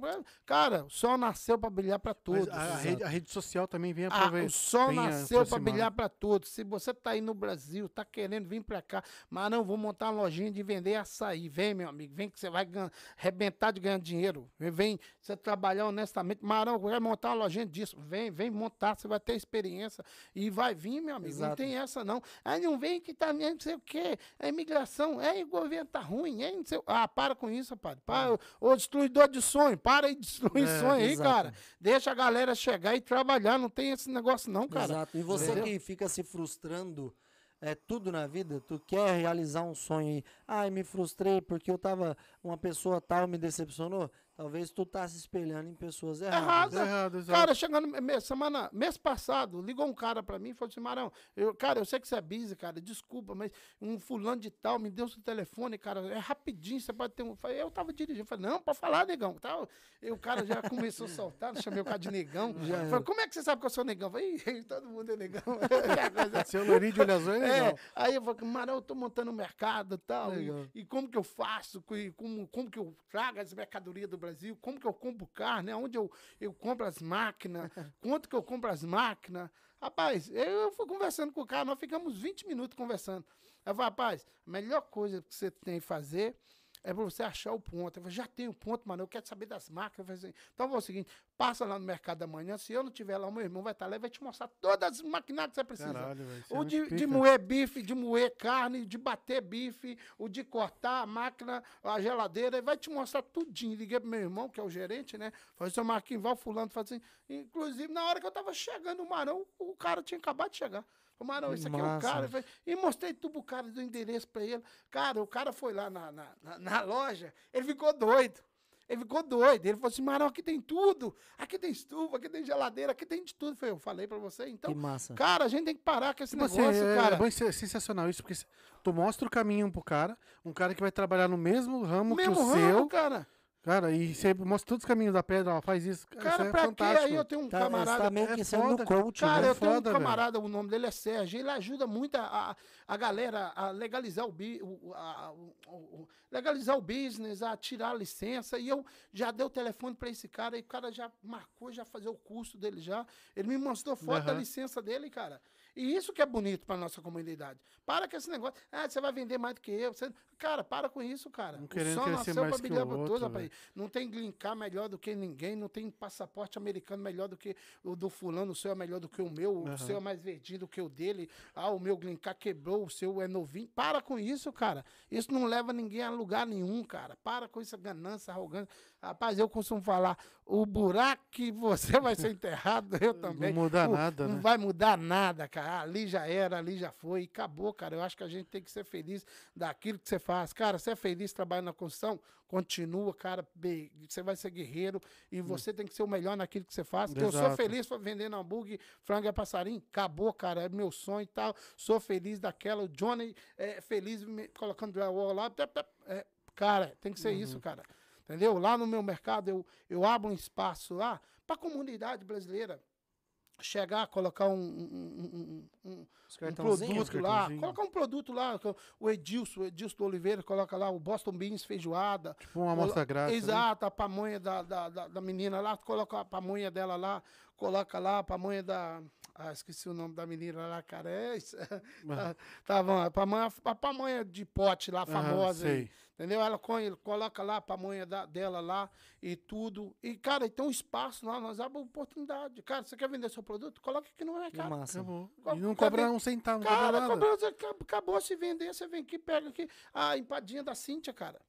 Cara, o sol nasceu pra brilhar pra Mas todos. a, a rede, a rede social também vem Ah, aproveitar. o sol nasceu para brilhar para todos. Se você tá aí no Brasil, tá querendo vir para cá, mas não, vou montar uma lojinha de vender açaí. Vem, meu amigo, vem que você vai ganhar, arrebentar de ganhar dinheiro. Vem, você trabalhar honestamente. Marão, vai montar uma lojinha disso. Vem, vem montar, você vai ter experiência. E vai vir, meu amigo. Não Exato. tem essa, não. Aí não vem que tá nem não sei o quê. É imigração. É, o governo tá ruim. É, não sei... Ah, para com isso, rapaz. Para, ô, destruidor de sonho. Para de destruir É, sonho aí, exato. cara. Deixa a galera chegar e trabalhar. Não tem esse negócio, não, cara. Exato. E você Entendeu? que fica se frustrando é tudo na vida, tu quer realizar um sonho aí. Ai, me frustrei porque eu tava. Uma pessoa tal me decepcionou. Talvez tu tá se espelhando em pessoas erradas. Errado. É errado. Cara, chegando semana, mês passado, ligou um cara pra mim e falou assim: Marão, eu, cara, eu sei que você é busy, cara, desculpa, mas um fulano de tal me deu seu telefone, cara, é rapidinho, você pode ter um. Eu falei, Eu tava dirigindo, falei, não, pode falar, negão. Tal. E o cara já começou a soltar, chamei o cara de negão. [LAUGHS] Já falei, como é que você sabe que eu sou negão? Eu falei, "Ih, [LAUGHS] todo mundo é negão. [LAUGHS] Seu loirinho de olho azul é legal. É, aí eu falei, Marão, eu tô montando um mercado tal, e Legal. e, como que eu faço, e como, como que eu trago as mercadorias do Brasil, como que eu compro carne, onde eu, eu compro as máquinas, [LAUGHS] quanto que eu compro as máquinas. Rapaz, eu, eu fui conversando com o cara, nós ficamos 20 minutos conversando. Eu falei, rapaz, a melhor coisa que você tem que fazer é para você achar o ponto. Eu falei, já tenho o ponto, mano, eu quero saber das marcas. Falei assim, então é o seguinte, passa lá no mercado da manhã, se eu não tiver lá, o meu irmão vai estar lá e vai te mostrar todas as maquinárias que você precisa. Caralho, é O muito de, de moer bife, de moer carne, de bater bife, o de cortar a máquina, a geladeira, ele vai te mostrar tudinho. Liguei pro meu irmão, que é o gerente, né? Falei, seu Marquinhos, vai o fulano, faz assim. Inclusive, na hora que eu tava chegando no Marão, o cara tinha acabado de chegar. Falei, Marão, esse aqui é o massa. cara. Falei, e mostrei tudo pro cara do endereço pra ele. Cara, o cara foi lá na, na, na- na loja, ele ficou doido. Ele ficou doido. Ele falou assim, Marão, aqui tem tudo. Aqui tem estufa, aqui tem geladeira, aqui tem de tudo. Eu falei, eu falei pra você, então. Que massa. Cara, a gente tem que parar com esse Tipo assim, negócio, é, cara. é é sensacional isso, porque tu mostra o caminho pro cara, um cara que vai trabalhar no mesmo ramo Mesmo que o ramo, seu, cara. Cara, e você mostra todos os caminhos da pedra, ó, faz isso. Cara, Cara, isso é pra quê? fantástico. Aí eu tenho um Tá, você camarada. tá meio é que sendo foda. coach, Cara, né? eu tenho Foda, um velho. camarada, o nome dele é Sérgio, ele ajuda muito a, a, a galera a legalizar o, bi, o, a- o- o- legalizar o business, a tirar a licença, e eu já dei o telefone para esse cara, e o cara já marcou, já fazer o curso dele já, ele me mostrou foto da Aham. licença dele, cara. E isso que é bonito para nossa comunidade. Para com esse negócio, ah, você vai vender mais do que eu. Você... Cara, para com isso, cara. Um o crescer nasceu mais para o brilhar para todos, rapaz. Não tem glincar melhor do que ninguém, não tem passaporte americano melhor do que o do fulano, o seu é melhor do que o meu, o Aham. seu é mais verdinho do que o dele. Ah, o meu glincar quebrou, o seu é novinho. Para com isso, cara. Isso não leva ninguém a lugar nenhum, cara. Para com essa ganância, arrogância. Rapaz, eu costumo falar, o buraco que você [LAUGHS] vai ser enterrado, eu também. Não muda O- nada, Não né? vai mudar nada, cara. Ali já era, ali já foi, e acabou, cara. Eu acho que a gente tem que ser feliz daquilo que você faz. Cara, você é feliz trabalhando na construção? Continua, cara. Você vai ser guerreiro e você tem que ser o melhor naquilo que você faz. Eu sou Exato. feliz vendendo hambúrguer, frango e passarinho. Acabou, cara. É meu sonho e tal. Sou feliz daquela. O Johnny é feliz me colocando drywall lá. Tep, tep. É, cara, tem que ser isso, cara. Entendeu? Lá no meu mercado, eu, eu abro um espaço lá para a comunidade brasileira chegar, colocar um, um- um- um- um produto lá, colocar um produto lá, o Edilson, o Edilson do Oliveira, coloca lá o Boston Beans feijoada. Tipo uma amostra grátis. né? Exato, a pamonha da, da, da, da menina lá, coloca a pamonha dela lá, coloca lá a pamonha da. Ah, esqueci o nome da menina lá, cara. É isso. [LAUGHS] [LAUGHS] tá, bom, a pamonha, a pamonha de pote lá, famosa. aí, sei. entendeu? Ela co- coloca lá a pamonha da- dela lá e tudo. E, cara, tem um espaço lá, nós abrimos oportunidade. Cara, você quer vender seu produto? Coloca aqui no mercado. massa. Acabou. E não cobra um centavo, não Cara, cobra nada. acabou, se vender, você vem aqui, pega aqui a empadinha da Cíntia, cara.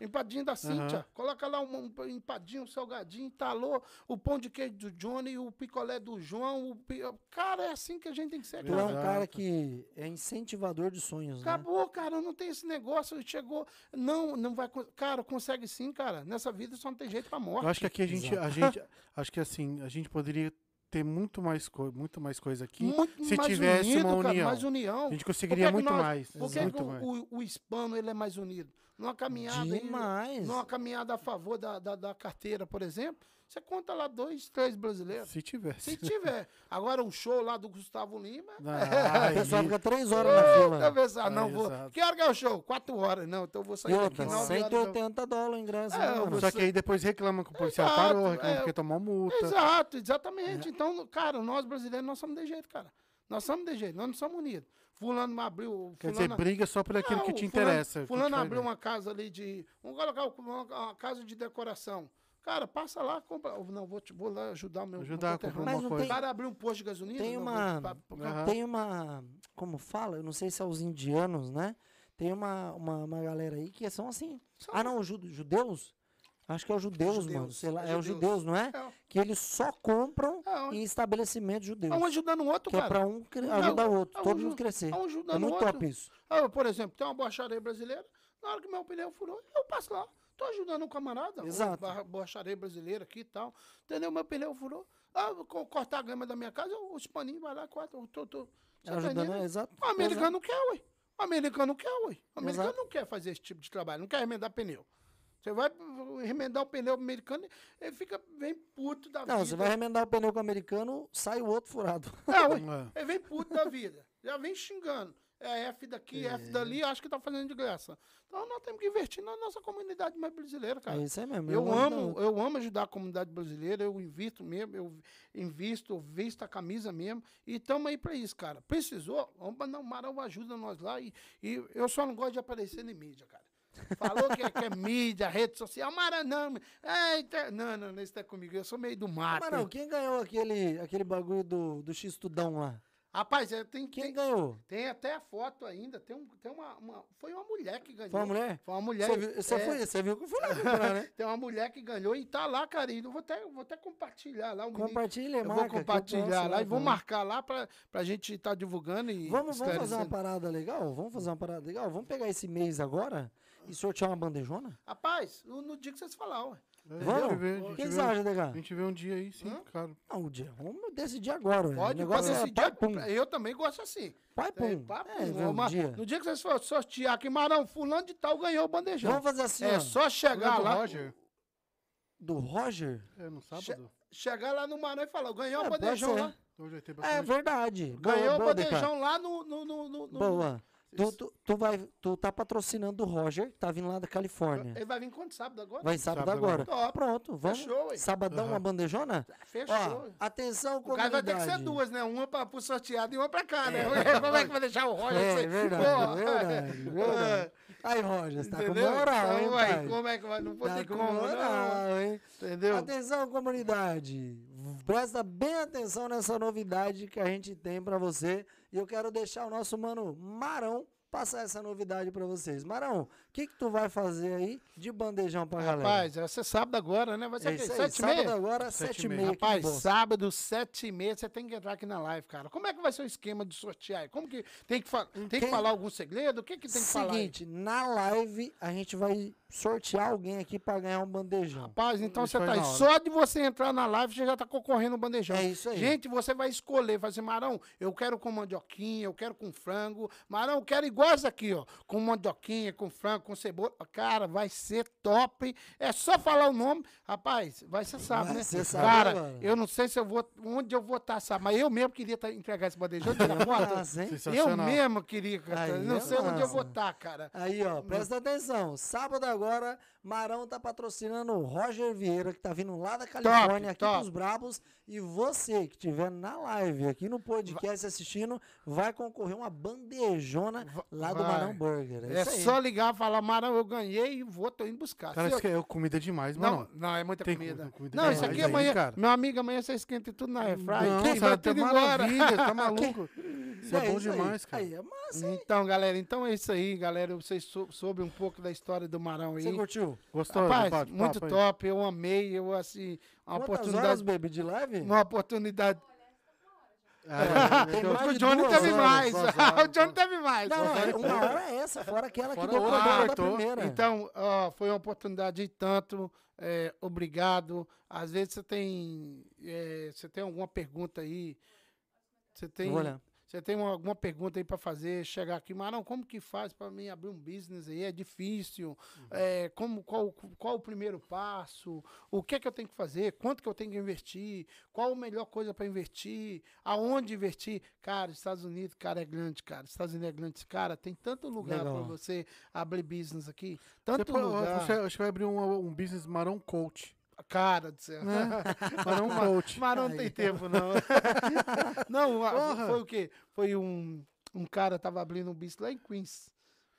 Empadinho da Cíntia. Coloca lá um, um empadinho, um salgadinho, talô, o pão de queijo do Johnny, o picolé do João. o pi- Cara, é assim que a gente tem que ser, Tu é um cara. cara que é incentivador de sonhos, né? Acabou, cara, não tem esse negócio. Chegou. Não, não vai. Cara, consegue sim, cara. Nessa vida só não tem jeito pra morte. Eu acho que aqui a gente, a gente, acho que assim, a gente poderia ter muito mais, co muito mais coisa aqui. Muito se mais tivesse unido, uma cara, união. mais união. A gente conseguiria muito nós- mais. Por que, que muito o, mais. o, o hispano ele é mais unido? Numa caminhada, Demais. numa caminhada a favor da, da, da carteira, por exemplo, você conta lá dois, três brasileiros. Se tivesse. Se tiver. Agora um show lá do Gustavo Lima. Ah, [LAUGHS] O pessoal aí- fica três horas na fila. Talvez, ah, não É, vou. exato. Que hora que é o show? Quatro horas. Não, então eu vou sair daqui outra, nove horas. da- 180 dólares o ingresso. É, né, Só que aí depois reclama que o policial Exato, parou, reclama é. que tomou multa. Exato, exatamente. Então, cara, nós brasileiros, nós somos de jeito, cara. Nós somos de jeito, nós não somos unidos. Fulano abriu. Quer fulano, dizer, briga só por aquilo que Não, te fulano- interessa. que Fulano te abriu uma casa ali de. Vamos colocar uma, uma casa de decoração. Cara, passa lá, compra. Não, vou, te, vou lá ajudar o meu. Ajudar, meu conterrâneo. comprar Mas uma não O coisa. tem- cara abriu um posto de gasolina. Tem uma-. Tem uma. Como fala? Eu não sei se é os indianos, né? Tem uma, uma, uma galera aí que são assim. São- Ah, não, judeus? Acho que é os judeus, mano. Judeus, Sei lá, é é, os judeus. não é? É, Que eles só compram é, em estabelecimentos judeus. é um ajudando o outro, Que é cara. pra um cre- ajudar o outro, é um todo mundo crescer. É um ajudando É muito outro. top isso. Ah, por exemplo, tem uma borracharia brasileira. Na hora que meu pneu furou, eu passo lá. Tô ajudando um camarada. uma Exato. barra- Borracharia brasileira aqui e tal. Entendeu? Meu pneu furou. Ah, cortar a grama da minha casa, o paninhos vai lá. Eu tô, tô, Ajudando, é, exato. O americano não quer, ué. O americano quer, ué. O americano Exato. não quer fazer esse tipo de trabalho, não quer remendar pneu. Você vai remendar o pneu americano, ele fica bem puto da Não, vida. você vai remendar o pneu com o americano, sai o outro furado. [LAUGHS] É, ué. [LAUGHS] É. Ele vem puto da vida. Já vem xingando. É F daqui, F dali, acho que tá fazendo de graça. Então nós temos que investir na nossa comunidade mais brasileira, cara. É isso aí mesmo. Eu o amo, eu amo ajudar a comunidade brasileira, eu invisto mesmo, eu invisto, eu visto a camisa mesmo, e estamos aí para isso, cara. Precisou, vamos mandar o Marão ajuda nós lá, e, e eu só não gosto de aparecer em mídia, cara. Falou que é, que é mídia, rede social, Marão, não, é, inter- não, não, não, isso tá comigo, eu sou meio do mato. Mas não, quem ganhou aquele, aquele bagulho do, do X-Tudão lá? Rapaz, é, tem, Quem tem, ganhou? tem até a foto ainda, tem, um, tem uma, uma- foi uma mulher que ganhou. Foi uma mulher? Foi uma mulher. Você é. foi, você viu que eu fui lá comprar, né? [LAUGHS] Tem uma mulher que ganhou e tá lá, eu vou até, vou até compartilhar lá o menino- Compartilha, Eu marca. vou eu compartilhar posto lá e vou marcar lá pra, pra gente estar divulgando e Vamos, vamos fazer uma parada legal? Vamos fazer uma parada legal? Vamos pegar esse mês agora e sortear uma bandejona? Rapaz, no, no dia que vocês falar, ué. É, Vamos? A gente vê, a O gente que vê você um- acha, Degá? A gente vê um dia aí, sim, Hã? claro. Não, o dia, vamos decidir agora. velho. Pode, o pode negócio é decidir. pai, pum. Eu também gosto assim. Pai, É, pum. pá, É, pum. vê um Uma- dia. No dia que vocês for sortear aqui, Marão, fulano de tal ganhou o bandejão. Vamos fazer assim, é ó. só chegar do lá. Roger? Do Roger? É, no sábado? Che- Chegar lá no Marão e falar, ganhou É, o pode bandejão ser. lá. É verdade. Ganhou o boa, Deca. bandejão lá no. no, no, no- no- Boa. Tu, tu, tu, vai, tu tá patrocinnando o Roger, que tá vindo lá da Califórnia. Ele vai vir quando sábado agora? Vai sábado, Sábado agora. Top. Pronto, vamos. Fechou, ué. Sabadão, Aham. uma bandejona? Fechou. Ó, atenção, O cara vai ter que ser comunidade. duas, né? Uma pra, pro sorteado e uma pra cá, né? [LAUGHS] Como é que vai deixar o Roger É, sem- verdade, Pô, verdade, verdade. [LAUGHS] Aí, Roger, você tá com Entendeu? moral, hein, Então, ué, pai? Como é que vai? Não pode Tá ter com como, não. moral, hein? Entendeu? Atenção, comunidade. Presta bem atenção nessa novidade que a gente tem pra você. E eu quero deixar o nosso mano Marão passar essa novidade pra vocês. Marão, que que tu vai fazer aí de bandejão pra galera? Rapaz, vai ser sábado agora, né? Vai ser é isso aí, Sete e sábado meia? agora, Sete sete e meia. Rapaz, sábado, sete e meia, você tem que entrar aqui na live, cara. Como é que vai ser o esquema de sortear? aí? Como que tem que, fa- tem que Quem- falar algum segredo? O que, que tem que falar? aí? Seguinte, na live a gente vai sortear alguém aqui pra ganhar um bandejão. Rapaz, então Isso você tá aí. Só de você entrar na live, você já tá concorrendo o bandejão. É isso aí. Gente, você vai escolher, vai dizer, Marão, eu quero com mandioquinha, eu quero com frango. Marão, eu quero igual essa aqui, ó. Com mandioquinha, com frango, com cebola. Cara, vai ser top. É só falar o nome. Rapaz, vai ser sábado, Vai né? ser sábado Cara, agora. eu não sei se eu vou, onde eu vou estar sábado, mas eu mesmo queria tá- entregar esse bandejão de. Massa? Eu mesmo queria, cara. Aí não é sei onde eu massa. vou estar, cara. Aí, ó, presta atenção. Sábado agora, Marão tá patrocinando o Roger Vieira, que tá vindo lá da Califórnia, aqui top. pros Brabos. E você que estiver na live, aqui no podcast assistindo, vai concorrer uma bandejona lá do vai. Marão Burger. É, É isso aí. só ligar e falar, Marão, eu ganhei e vou, tô indo buscar. Cara, eu- isso que é comida demais, Não, mano. não, é muita Tem comida. co- comida não, isso aqui aí, amanhã. cara. Meu amigo, amanhã você esquenta tudo na airfry. Não, tudo embora? maravilha, tá [LAUGHS] maluco? Isso é bom isso aí. demais, cara. Aí é massa, hein? Então, galera, então é isso aí, galera. Vocês sou, soube um pouco da história do Marão aí. Você curtiu? Gostou? Rapaz, Papo? muito Papo aí. top, eu amei, eu assim, uma Quantas oportunidade, horas, baby, de live? uma oportunidade. [LAUGHS] Ah, mais O de Johnny teve mais, o Johnny teve mais. Não, é, uma hora é essa, fora aquela que Fora que dar da cortou. primeira. Então, ó, foi uma oportunidade e tanto. é, obrigado. Às vezes você tem, é, você tem alguma pergunta aí. Você tem, Vou olhar. Você tem uma- alguma pergunta aí para fazer? Chegar aqui, Marão, como que faz para mim abrir um business aí? É difícil. É, como, qual, qual o primeiro passo? O que é que eu tenho que fazer? Quanto que eu tenho que investir? Qual a melhor coisa para investir? Aonde investir? Cara, Estados Unidos, cara, é grande, cara. Estados Unidos é grande, cara. Tem tanto lugar para você abrir business aqui. Você Tanto pode- lugar. você- acho que vai abrir um, um business Marão Coach. Cara do céu. Marão Coach. Mas não tem Aí. tempo, não. [LAUGHS] não, Porra. foi o quê? Foi um, um cara tava abrindo um bis lá em Queens.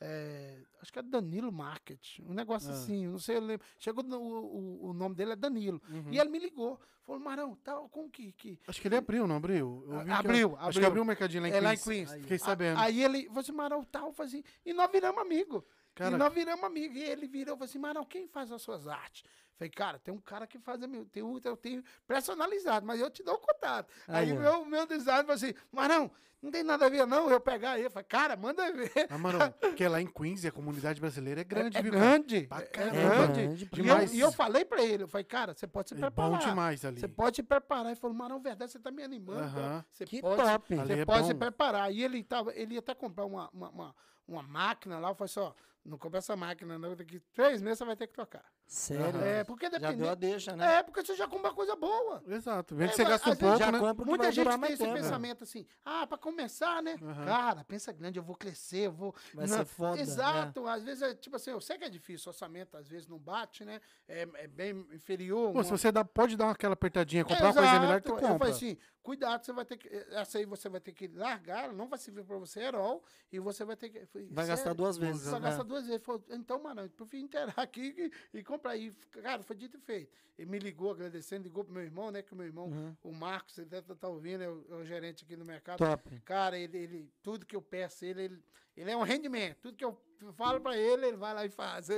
É, acho que é Danilo Market. Um negócio Ah. assim, não sei, eu lembro. Chegou, no, o, o nome dele é Danilo. Uhum. E ele me ligou. Falou, Marão, tal, como que. que... Acho que ele abriu, não abriu? Eu que- Abriu, Acho que abriu. abriu um mercadinho lá em É lá em Queens. Queens. Fiquei sabendo. Aí ele falou assim, Marão, tal, falei assim, e nós viramos amigo. Cara, e nós viramos amigos. E ele virou e falou assim, Marão, quem faz as suas artes? Falei, cara, tem um cara que faz a minha, tem um, eu tenho personalizado, mas eu te dou o contato. Aí, Aí, ó. meu, meu design falou assim, Marão, não tem nada a ver não, eu pegar ele. Eu falei, cara, manda ver. Ah, mano, porque lá em Queens a comunidade brasileira é grande, é, é viu? grande, Pra é, é caramba. grande. grande E eu, demais. e eu falei pra ele, eu falei, cara, você pode se É preparar. bom demais ali. Você pode se preparar. Ele falou, Marão, verdade, você tá me animando. Aham. cara. Você Que pode, top. Ali Você é pode se preparar. E ele, tava, ele ia até comprar uma, uma, uma, uma máquina lá. Eu falei assim, ó, não compra essa máquina não, daqui três meses você vai ter que trocar. Sério? É, porque Já dependendo... deu a deixa, né? É, porque você já compra coisa boa. Exato. Que É, você mas gasta um pouco, já né? compra que Muita gente tem esse tempo. pensamento assim, ah, pra começar, né? Aham. Cara, pensa grande, eu vou crescer, eu vou... Vai Não, ser foda. né? Exato, às vezes é tipo assim, eu sei que é difícil, o orçamento às vezes não bate, né? É, é bem inferior. Pô, se uma- você dá, pode dar aquela apertadinha, comprar uma coisa melhor que tu Exato. Eu compra. falei assim, cuidado, você vai ter que. Essa aí você vai ter que largar, não vai servir pra você herói, e você vai ter que. falei, Vai "Sério? gastar duas vezes. Vai né? gastar duas vezes. Falei, então, mano, eu prefiro inteirar aqui e, e comprar. E, cara, foi dito e feito. Ele me ligou agradecendo, ligou pro meu irmão, né? Que o meu irmão, Uhum. o Marcos, ele deve estar ouvindo, é o, é o gerente aqui no mercado. Top. Cara, ele, ele, tudo que eu peço, ele, ele, ele é um rendimento. Tudo que eu falo pra ele, ele vai lá e faz.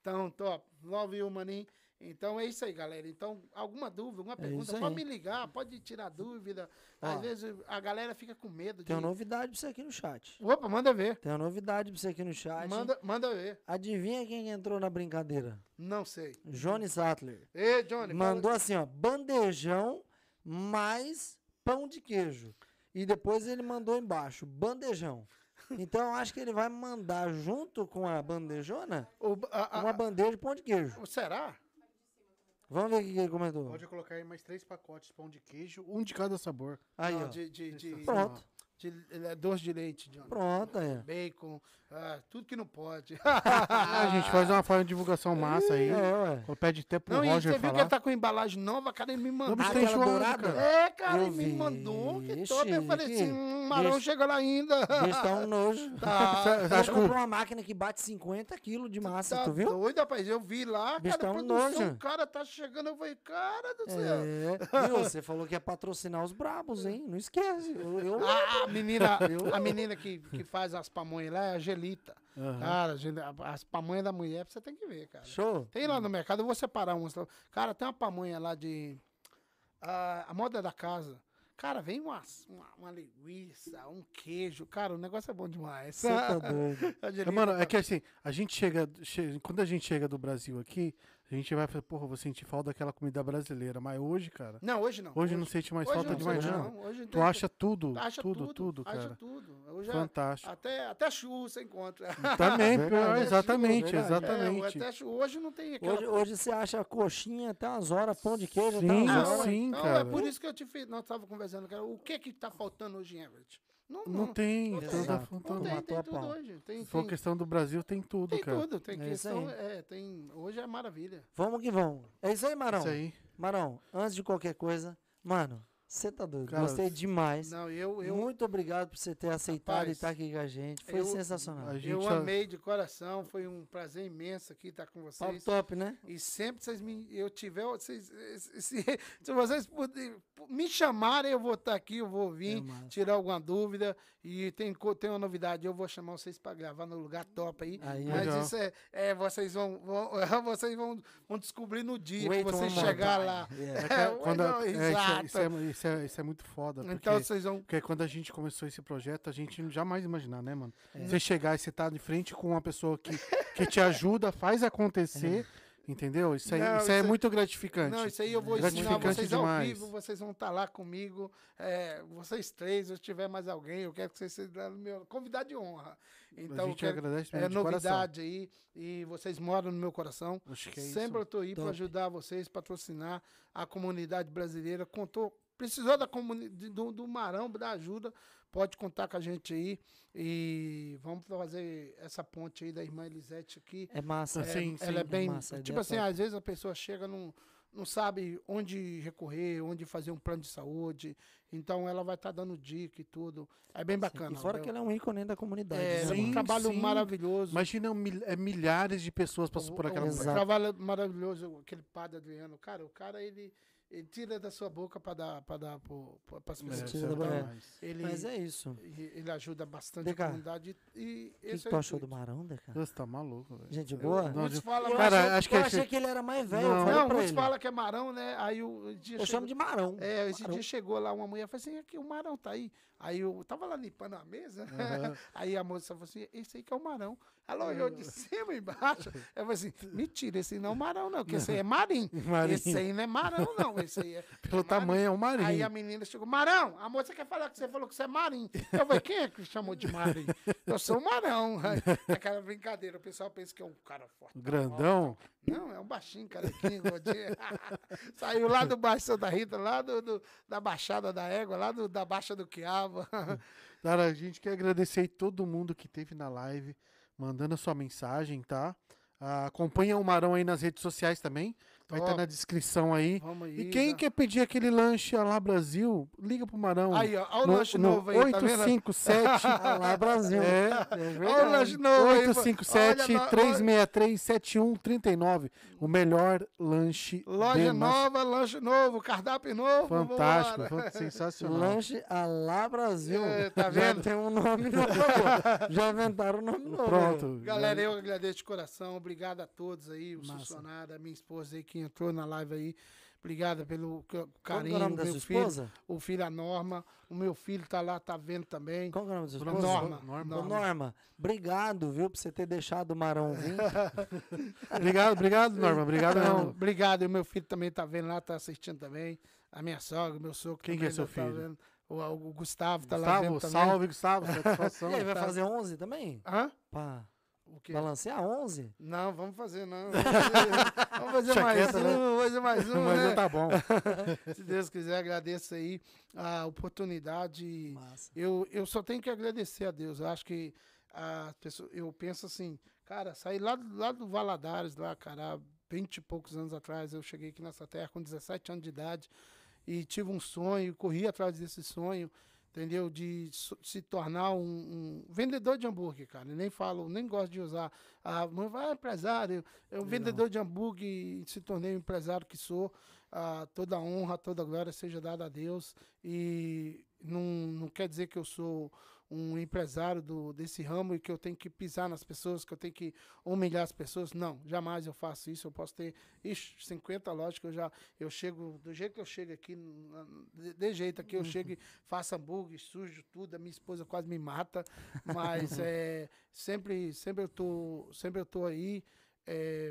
Então, top. Love you, maninho. Então é isso aí, galera. Então, alguma dúvida, alguma pergunta, É pode me ligar, pode tirar dúvida. Ó. Às vezes a galera fica com medo de. Tem uma novidade pra você aqui no chat. Opa, manda ver. Tem uma novidade pra você aqui no chat. Manda, manda ver. Adivinha quem entrou na brincadeira? Não sei. Johnny Sattler. Ei, Johnny, Mandou assim, ó, bandejão mais pão de queijo. E depois ele mandou embaixo, bandejão. Então eu acho que ele vai mandar junto com a bandejona fala- o- a- a- uma bandeja de pão de queijo. será? Vamos ver o que ele comentou. Pode colocar aí mais três pacotes de pão de queijo, um de cada sabor. Aí, Não, ó. de, de, de, Pronto. De- é, doce de leite, Johnny. Pronto, aí. Bacon, ah, tudo que não pode. [LAUGHS] Ah, a gente faz uma forma de divulgação massa aí. É, ué. Pede até pro Não, Roger você viu que falar. ele tá com embalagem nova, cara, ele me mandou. Ah, aquela dourada? cara. É, cara, ele me mandou. Que Ixi, top. Eu falei assim, hum, Marão bicho- chega lá ainda. Bicho tá um nojo. [LAUGHS] Tá, [LAUGHS] Você Você acha que uma máquina que bate 50 quilos de massa, tá tu viu? doido, rapaz. Eu vi lá, Bicho, cara, tá um produção, nojo. o cara tá chegando. Eu falei, cara do céu. É, viu? Você falou que ia patrocinar os brabos, hein? Não esquece. Eu, eu- A, a menina, a menina que, que faz as pamonhas lá é a Angelita. Aham. Cara, a a- as pamonhas da mulher você tem que ver, cara. Show. Tem lá no mercado, eu vou separar umas. Cara, tem uma pamonha lá de. ah, a moda da casa. Cara, vem umas- uma, uma linguiça, um queijo. Cara, o negócio é bom demais. Você tá [LAUGHS] doido. A É, mano, tá- é que assim, a gente chega, che- Quando a gente chega do Brasil aqui, a gente vai falar, porra, vou sentir falta daquela comida brasileira. Mas hoje, cara, Não, hoje não. hoje, não sente mais hoje falta não de mais nada. não. Hoje Tu tem- acha tudo, acha tudo, tudo, acha cara. tudo. Hoje é- Fantástico. até, até churro você encontra. [LAUGHS] Também, Verdade. pior, É, exatamente, verdade. exatamente. É, até churro. Hoje não tem aquela. Hoje, hoje você acha coxinha até umas horas, pão de queijo até Sim, umas Não, horas. sim, não, cara. é por isso que eu te fiz. Nós estávamos conversando, cara. O que que tá faltando hoje em Everett? Não, Não tem, não tem. tá Exato. Não tem, tem a tudo pau. hoje. Tem, Se for tem, questão do Brasil, tem tudo, tem cara. tudo. Tem É questão. É, tem, hoje é maravilha. Vamos que vamos. É isso aí, Marão. Isso aí. Marão, antes de qualquer coisa, mano, Você tá doido. Cara, Gostei demais. Não, eu, eu, Muito obrigado por você ter aceitado e Rapaz, estar aqui com a gente. Foi eu- sensacional. a gente eu já- amei de coração. Foi um prazer imenso aqui estar com Top, vocês. top, né? E sempre vocês me, eu tiver, vocês, se, se- [LAUGHS] se vocês puderem me chamarem, eu vou estar aqui, eu vou vir, É tirar alguma dúvida. E tem, tem uma novidade, eu vou chamar vocês para gravar no lugar top aí. Aí, Mas Legal. isso é, é, vocês vão, vão- [LAUGHS] vocês vão, vão descobrir no dia Wait que vocês chegar lá. Yeah. É [LAUGHS] É, quando a- não, é, isso, é, exato. isso, é, isso, é, isso é muito foda. Porque, Então vocês vão. porque quando a gente começou esse projeto, a gente não jamais imaginar, né, mano? É. Você chegar e você tá de frente com uma pessoa que, que te ajuda, faz acontecer, entendeu? Isso, aí, Não, isso, é isso é- muito gratificante. Não, isso aí eu vou ensinar Gratificante vocês ao demais. vivo, vocês vão estar lá comigo. é, vocês três, se tiver mais alguém, eu quero que vocês sejam meu convidado de honra. Então, a gente quero, agradece é coração. novidade aí e vocês moram no meu coração. Acho que é isso. Sempre eu estou aí para ajudar vocês, patrocinar a comunidade brasileira. Contou, precisou da comuni- de- do, do Marão, da ajuda, pode contar com a gente aí. E vamos fazer essa ponte aí da irmã Elisete aqui. É massa. É, sim, Ela é sim, bem. massa, a tipo assim, é top. às vezes a pessoa chega num. Não sabe onde recorrer, onde fazer um plano de saúde. Então ela vai estar dando dica e tudo. É bem bacana. E fora né? que ele é um ícone da comunidade. É, né, é um Sim, trabalho sim. maravilhoso. Imagina mil- é, milhares de pessoas passam por aquela um, Exato. trabalho maravilhoso, aquele padre Adriano. Cara, o cara, ele, ele tira da sua boca para dar para dar para as É, pessoas. tira Então, ele, Mas é isso. ele ajuda bastante Deca, a comunidade. E O que, esse que é tu o achou do. Marão, Deca? Você tá maluco, velho. Gente boa? Não, Muitos de- falam, Eu Cara, achei, acho que eu é- achei que ele era mais velho. Não. não, muitos falam que é Marão, né? Aí o dia Eu chegou- chamo de Marão. É, esse Marão. dia chegou lá uma mulher e falou assim: aqui o Marão tá aí. Aí eu tava lá limpando a mesa. Aham. [LAUGHS] aí a moça falou assim: esse aí que é o Marão. Ela olhou de cima e embaixo. Eu falei assim: mentira, esse não é o Marão, não, porque esse aí é [LAUGHS] Marim. Marim. Esse aí não é Marão, não. Esse aí é. [LAUGHS] Pelo é tamanho é um Aí marinho. a menina chegou: Marão, a moça quer falar que você falou que você é Marim. Eu falei: quem é que chamou de Marim? Eu sou o Marão. Aí, Aquela brincadeira, o pessoal pensa que é um cara forte. Grandão. Não, é um baixinho, carequinho, gordinho. [LAUGHS] Saiu lá do Baixo Santa Rita, lá do, do- da Baixada da Égua, lá do- da Baixa do Quiabo. Cara, a gente quer agradecer aí todo mundo que teve na live, mandando a sua mensagem, tá? Ah, acompanha o Marão aí nas redes sociais também. Vai estar Top. na descrição aí. Vamos aí. E quem tá? quer pedir aquele lanche lá Brasil, liga pro Marão. Aí, ó, olha o no, lanche no novo aí, tá vendo? 857 Ah, lá, Brasil. É. Olha o lanche novo aí. pô. 857 Olha, lo- 363 7139. O melhor lanche Loja nova, lanche novo, cardápio novo. Fantástico, sensacional. Lanche Alá Brasil. É, tá Já vendo? tem um nome [LAUGHS] novo. Já inventaram um nome novo. Pronto. Galera, eu agradeço de coração. Obrigado a todos aí, os Massa. funcionários, a minha esposa aí que entrou na live aí. Obrigado pelo Qual que é carinho, o nome o da sua filho, esposa? o filho a Norma, o meu filho tá lá, tá vendo também. Qual que é o nome da sua Norma. esposa? Norma. Norma. Ô, Norma, obrigado, viu, por você ter deixado o Marão vir. [LAUGHS] Obrigado, obrigado, Norma. Obrigado, Não, obrigado. E o meu filho também tá vendo lá, tá assistindo também. A minha sogra, meu sogro. Quem que é seu tá filho? vendo. O, o Gustavo tá lá Gustavo, vendo também. salve, Gustavo. [LAUGHS] Satisfação. E aí, vai tá. fazer 11 também? Hã? Pá, O quê? balancear 11? Não, vamos fazer, não. [LAUGHS] Vamos fazer, vamos fazer mais um, né? vamos fazer mais um, Mas né? tá bom. [LAUGHS] Se Deus quiser, agradeço aí a oportunidade. Massa. Eu, eu só tenho que agradecer a Deus. Eu acho que a pessoa, eu penso assim, cara, saí lá, do- lá do Valadares, lá, cara, 20 e poucos anos atrás, eu cheguei aqui nessa terra com 17 anos de idade e tive um sonho, corri atrás desse sonho, entendeu? De se tornar um, um vendedor de hambúrguer, cara. Eu nem falo, nem gosto de usar. Ah, mas vai, empresário. Eu vendedor de hambúrguer e se tornei o empresário que sou. Ah, toda honra, toda glória seja dada a Deus. E não, não quer dizer que eu sou um empresário do, desse ramo e que eu tenho que pisar nas pessoas, que eu tenho que humilhar as pessoas. Não, jamais eu faço isso. Eu posso ter ixi, 50 lojas que eu já eu chego, do jeito que eu chego aqui, de, de jeito aqui, eu chego e faço hambúrguer, sujo tudo, a minha esposa quase me mata, mas é, [LAUGHS] sempre, sempre eu tô, sempre eu tô aí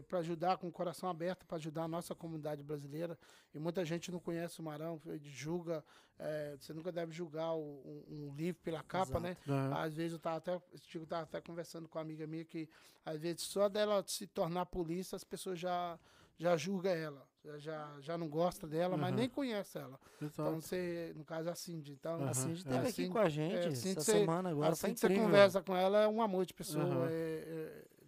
para ajudar com o coração aberto, para ajudar a nossa comunidade brasileira. E muita gente não conhece o Marão, julga, é, você nunca deve julgar o- um, um livro pela capa, Exato. né? Aham. Às vezes eu tava até, Chico tava até conversando com uma amiga minha que às vezes só dela se tornar polícia as pessoas já já julga ela, já- já, não gosta dela, mas Aham. nem conhece ela. Então Exato. você, no caso é a Cindy, então Aham. A Cindy é. esteve aqui Assim- com a gente é, assim essa você- semana agora, foi que você conversa com ela é um amor de pessoa, Aham.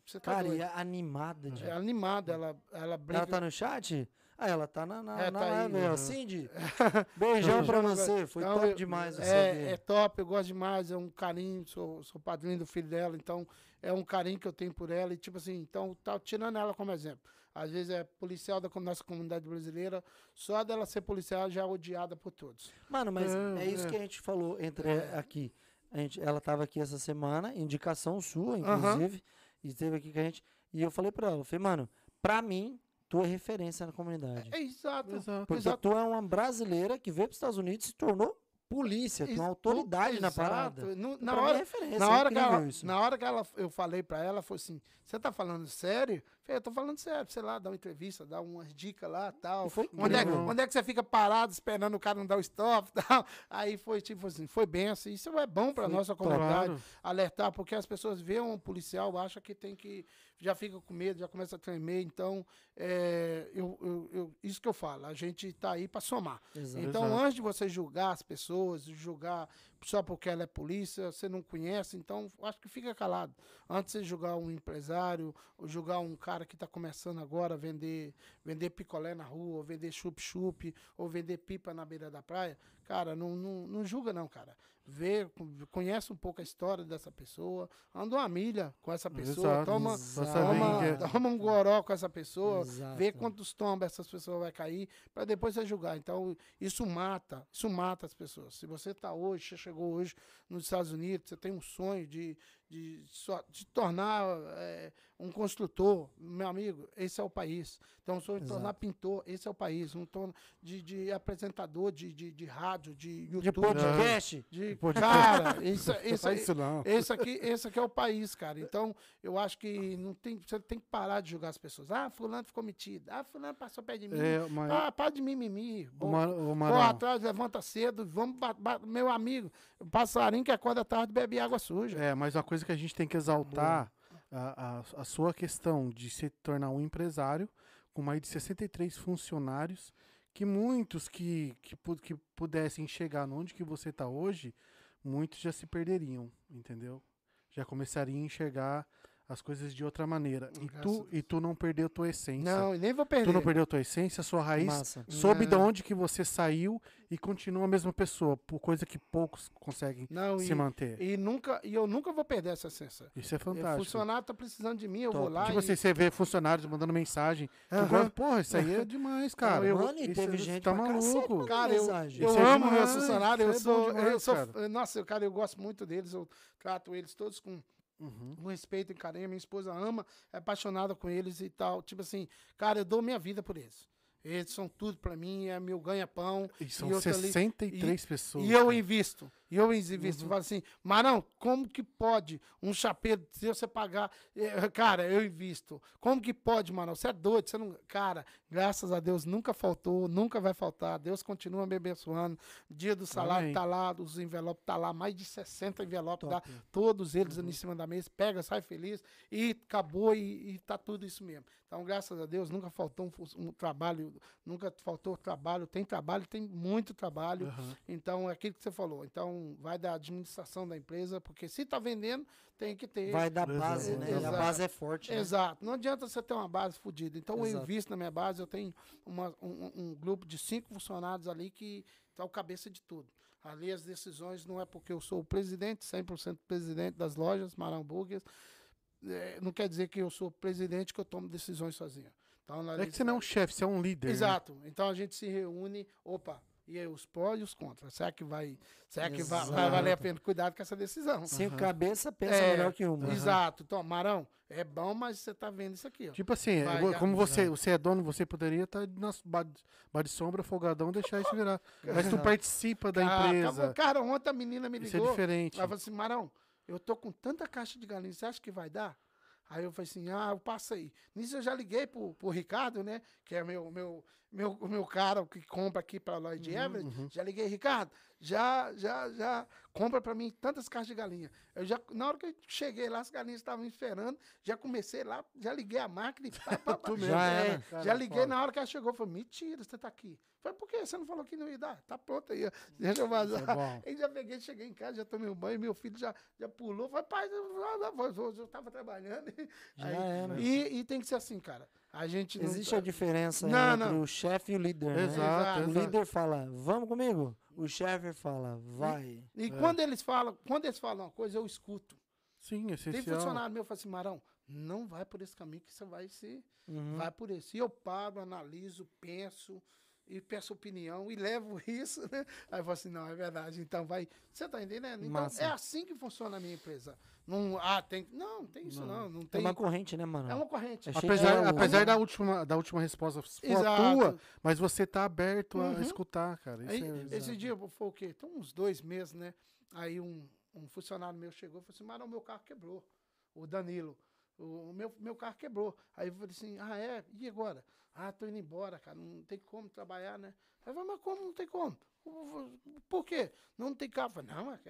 É, é- você tá Cara, doido. e é animada. De... é animada, ela ela brinca Ela tá no chat? Ah, ela tá na, na, É, na tá live, aí, uhum. Cindy, [LAUGHS] beijão pra Então, você. Foi então, top eu- demais É, é top, eu gosto demais, é um carinho, sou, sou padrinho do filho dela, então é um carinho que eu tenho por ela. E tipo assim, então tá tirando ela como exemplo. Às vezes é policial da nossa comunidade brasileira, só dela ser policial já é odiada por todos. Mano, mas é, É, isso é. que a gente falou entre aqui. A gente, ela tava aqui essa semana, indicação sua, inclusive, e esteve aqui com a gente. E eu falei pra ela, eu falei, mano, pra mim, tu é referência na comunidade. É exato. Exato. Porque exato. tu é uma brasileira que veio pros Estados Unidos e se tornou polícia, tu é uma autoridade na Exato. parada. No- E na pra mim é hora, referência, na é hora, que ela, isso. na hora que ela, eu falei pra ela, ela falou assim: Você tá falando sério? Eu falei, eu tô falando sério, sei lá, dá uma entrevista, dá umas dicas lá tal. E foi Onde é, onde é que você fica parado esperando o cara não dar o stop [LAUGHS] tal? Aí foi tipo assim, foi bem assim. Isso é bom pra Foi nossa comunidade Claro. alertar, porque as pessoas veem um policial, acham que tem que. Já fica com medo, já começa a tremer. Então, é, eu, eu- eu- isso que eu falo, a gente tá aí pra somar. Exato. Então, Exato. antes de você julgar as pessoas, julgar só porque ela é polícia, você não conhece, então acho que fica calado. Antes de julgar um empresário, ou julgar um cara que está começando agora a vender, vender picolé na rua, ou vender chup-chup, ou vender pipa na beira da praia, cara, não, não, não julga não, cara. Vê, conhece um pouco a história dessa pessoa, anda uma milha com essa pessoa, Exato. toma, Exato. toma, toma um goró com essa pessoa, Exato. quantos tombos essas pessoas vai cair para depois você julgar. Então, isso mata, isso mata as pessoas. Se você está hoje, você chegou hoje nos Estados Unidos, você tem um sonho de, de, só- de tornar é, um construtor, meu amigo, esse é o país. Então, um sonho de tornar pintor, esse é o país. Um torno de, de apresentador de, de, de rádio, de De YouTube. podcast. De, Podcast. cara, [LAUGHS] isso, Não isso, faz isso não. esse aqui, esse aqui é o país, cara. Então, eu acho que não tem, você tem que parar de julgar as pessoas. Ah, fulano ficou metido. Ah, fulano passou perto de mim. É, mas, Ah, para de mimimi. o Bo- Mar- o Corre Marão, atrás, levanta cedo. Vamos, meu amigo, passarinho que acorda tarde bebe água suja. É, mas uma coisa que a gente tem que exaltar a, a, sua questão de se tornar um empresário com mais de 63 funcionários, que muitos que, que, que pudessem chegar onde que você está hoje, muitos já se perderiam, entendeu? Já começariam a enxergar as coisas de outra maneira. E Graças tu, e tu não perdeu tua essência. Não, e nem vou Tu não perder. perdeu tua essência, sua raiz Massa. soube de Não. onde que você saiu e continua a mesma pessoa, por coisa que poucos conseguem Não, se e, manter. e nunca, e eu nunca vou perder essa essência. Isso é O fantástico. funcionário tá precisando de mim, eu vou Top. lá Tipo e... assim, você vê funcionários mandando mensagem. Aham. gosta- Porra, isso aí é [LAUGHS] demais, cara. eu- Mano, e Isso- teve isso gente tá maluco. Cara, eu, eu é amo meus demais, funcionários, eu é sou, eu sou, nossa, cara, eu gosto muito deles, eu trato eles todos com Uhum. com respeito e carinho. Minha esposa ama, é apaixonada com eles e tal. Tipo assim, cara, eu dou minha vida por eles. Eles são tudo pra mim, é meu ganha-pão. E são E eu tô ali- 63 pessoas. E eu invisto. E eu invisto. Uhum. Falo assim, Marão, como que pode um chapeiro, se você pagar. eh, Cara, eu invisto. Como que pode, Marão? Você é doido. Você não. Cara, graças a Deus nunca faltou, nunca vai faltar. Deus continua me abençoando. Dia do salário Amém. tá lá, os envelopes tá lá, mais de 60 envelopes, Top. todos eles ali em cima da mesa, pega, sai feliz e acabou e, e tá tudo isso mesmo. Então, graças a Deus, nunca faltou um, um trabalho, nunca faltou trabalho. Tem trabalho, tem muito trabalho. Aham. Então, é aquilo que você falou. Então, vai da administração da empresa, porque se está vendendo, tem que ter. Vai da Exato. base, né? A Exato. base é forte. né? Exato. Não adianta você ter uma base fodida. Então, eu Exato. invisto na minha base. Eu tenho uma- um, um grupo de cinco funcionários ali que tá o cabeça de tudo. Ali as decisões não é porque eu sou o presidente, 100% presidente das lojas Marão Burgers. É, não quer dizer que eu sou presidente que eu tomo decisões sozinho. Então, É que você não é um chefe, você é um líder. né? Exato. Então a gente se reúne, opa, e aí os prós e os contras. Será que vai, será que vai, vai valer a pena? Cuidado com essa decisão. Cinco Aham. cabeça pensa É, melhor que uma. Exato. Então, Marão, é bom, mas você tá vendo isso aqui, ó. Tipo assim, Vai, como você, você é dono, você poderia estar na bar bar de sombra, folgadão, deixar isso virar. [LAUGHS] Mas tu participa da Ah, empresa. acabou. Cara, ontem a menina me Isso é ligou. diferente. Ela falou assim, Marão, eu tô com tanta caixa de galinha, você acha que vai dar? Aí eu falei assim, ah, eu passo aí. Nisso eu já liguei pro, pro Ricardo, né? Que é meu, meu, meu, o meu cara que compra aqui pra Lloyd Uhum, Everett. uhum. Já liguei, Ricardo, já, já, já compra pra mim tantas caixas de galinha. Eu já, na hora que eu cheguei lá, as galinhas estavam me esperando, já comecei lá, já liguei a máquina e [LAUGHS] pá, pá, pá. Mesmo, Já É. Cara, já liguei na hora que ela chegou, falei, mentira, você tá aqui. Falei, por quê? Você não falou que não ia dar? Tá pronto aí, deixa eu vazar. É. Aí já peguei, cheguei em casa, já tomei um banho, meu filho já, já pulou. Falei, pai, eu, eu, tava trabalhando. Já Aí- era. E, e tem que ser assim, cara. A gente não. Existe a diferença Não, entre não. o chefe e o líder, né? Exato, O exato. líder fala, vamos comigo. O chefe fala, vai. E quando eles falam, quando eles falam uma coisa, eu escuto. Sim, Tem essencial. funcionário meu que fala assim, Marão, não vai por esse caminho que você vai se. Uhum. Vai por esse. E eu paro, analiso, penso e peço opinião e levo [LAUGHS] isso, né? Aí eu falo assim, não, é verdade. Então vai. Você tá entendendo? Então Massa. é assim que funciona a minha empresa. Não, ah, tem. Não, não tem isso não. Não É tem. uma corrente, né, mano? É uma corrente. É Apesar, de- apesar da, última, da última resposta a tua, mas você tá aberto a Uhum. escutar, cara. Isso Aí, é- esse dia foi o quê? Tem uns dois meses, né? Aí um, um funcionário meu chegou e falou assim: Marão, meu carro quebrou. O Danilo. O meu, meu carro quebrou. Aí eu falei assim: ah, é? E agora? Ah, tô indo embora, cara. Não tem como trabalhar, né? Aí eu falei, mas como não tem como? Por quê? Não tem carro. Eu falei, não, mas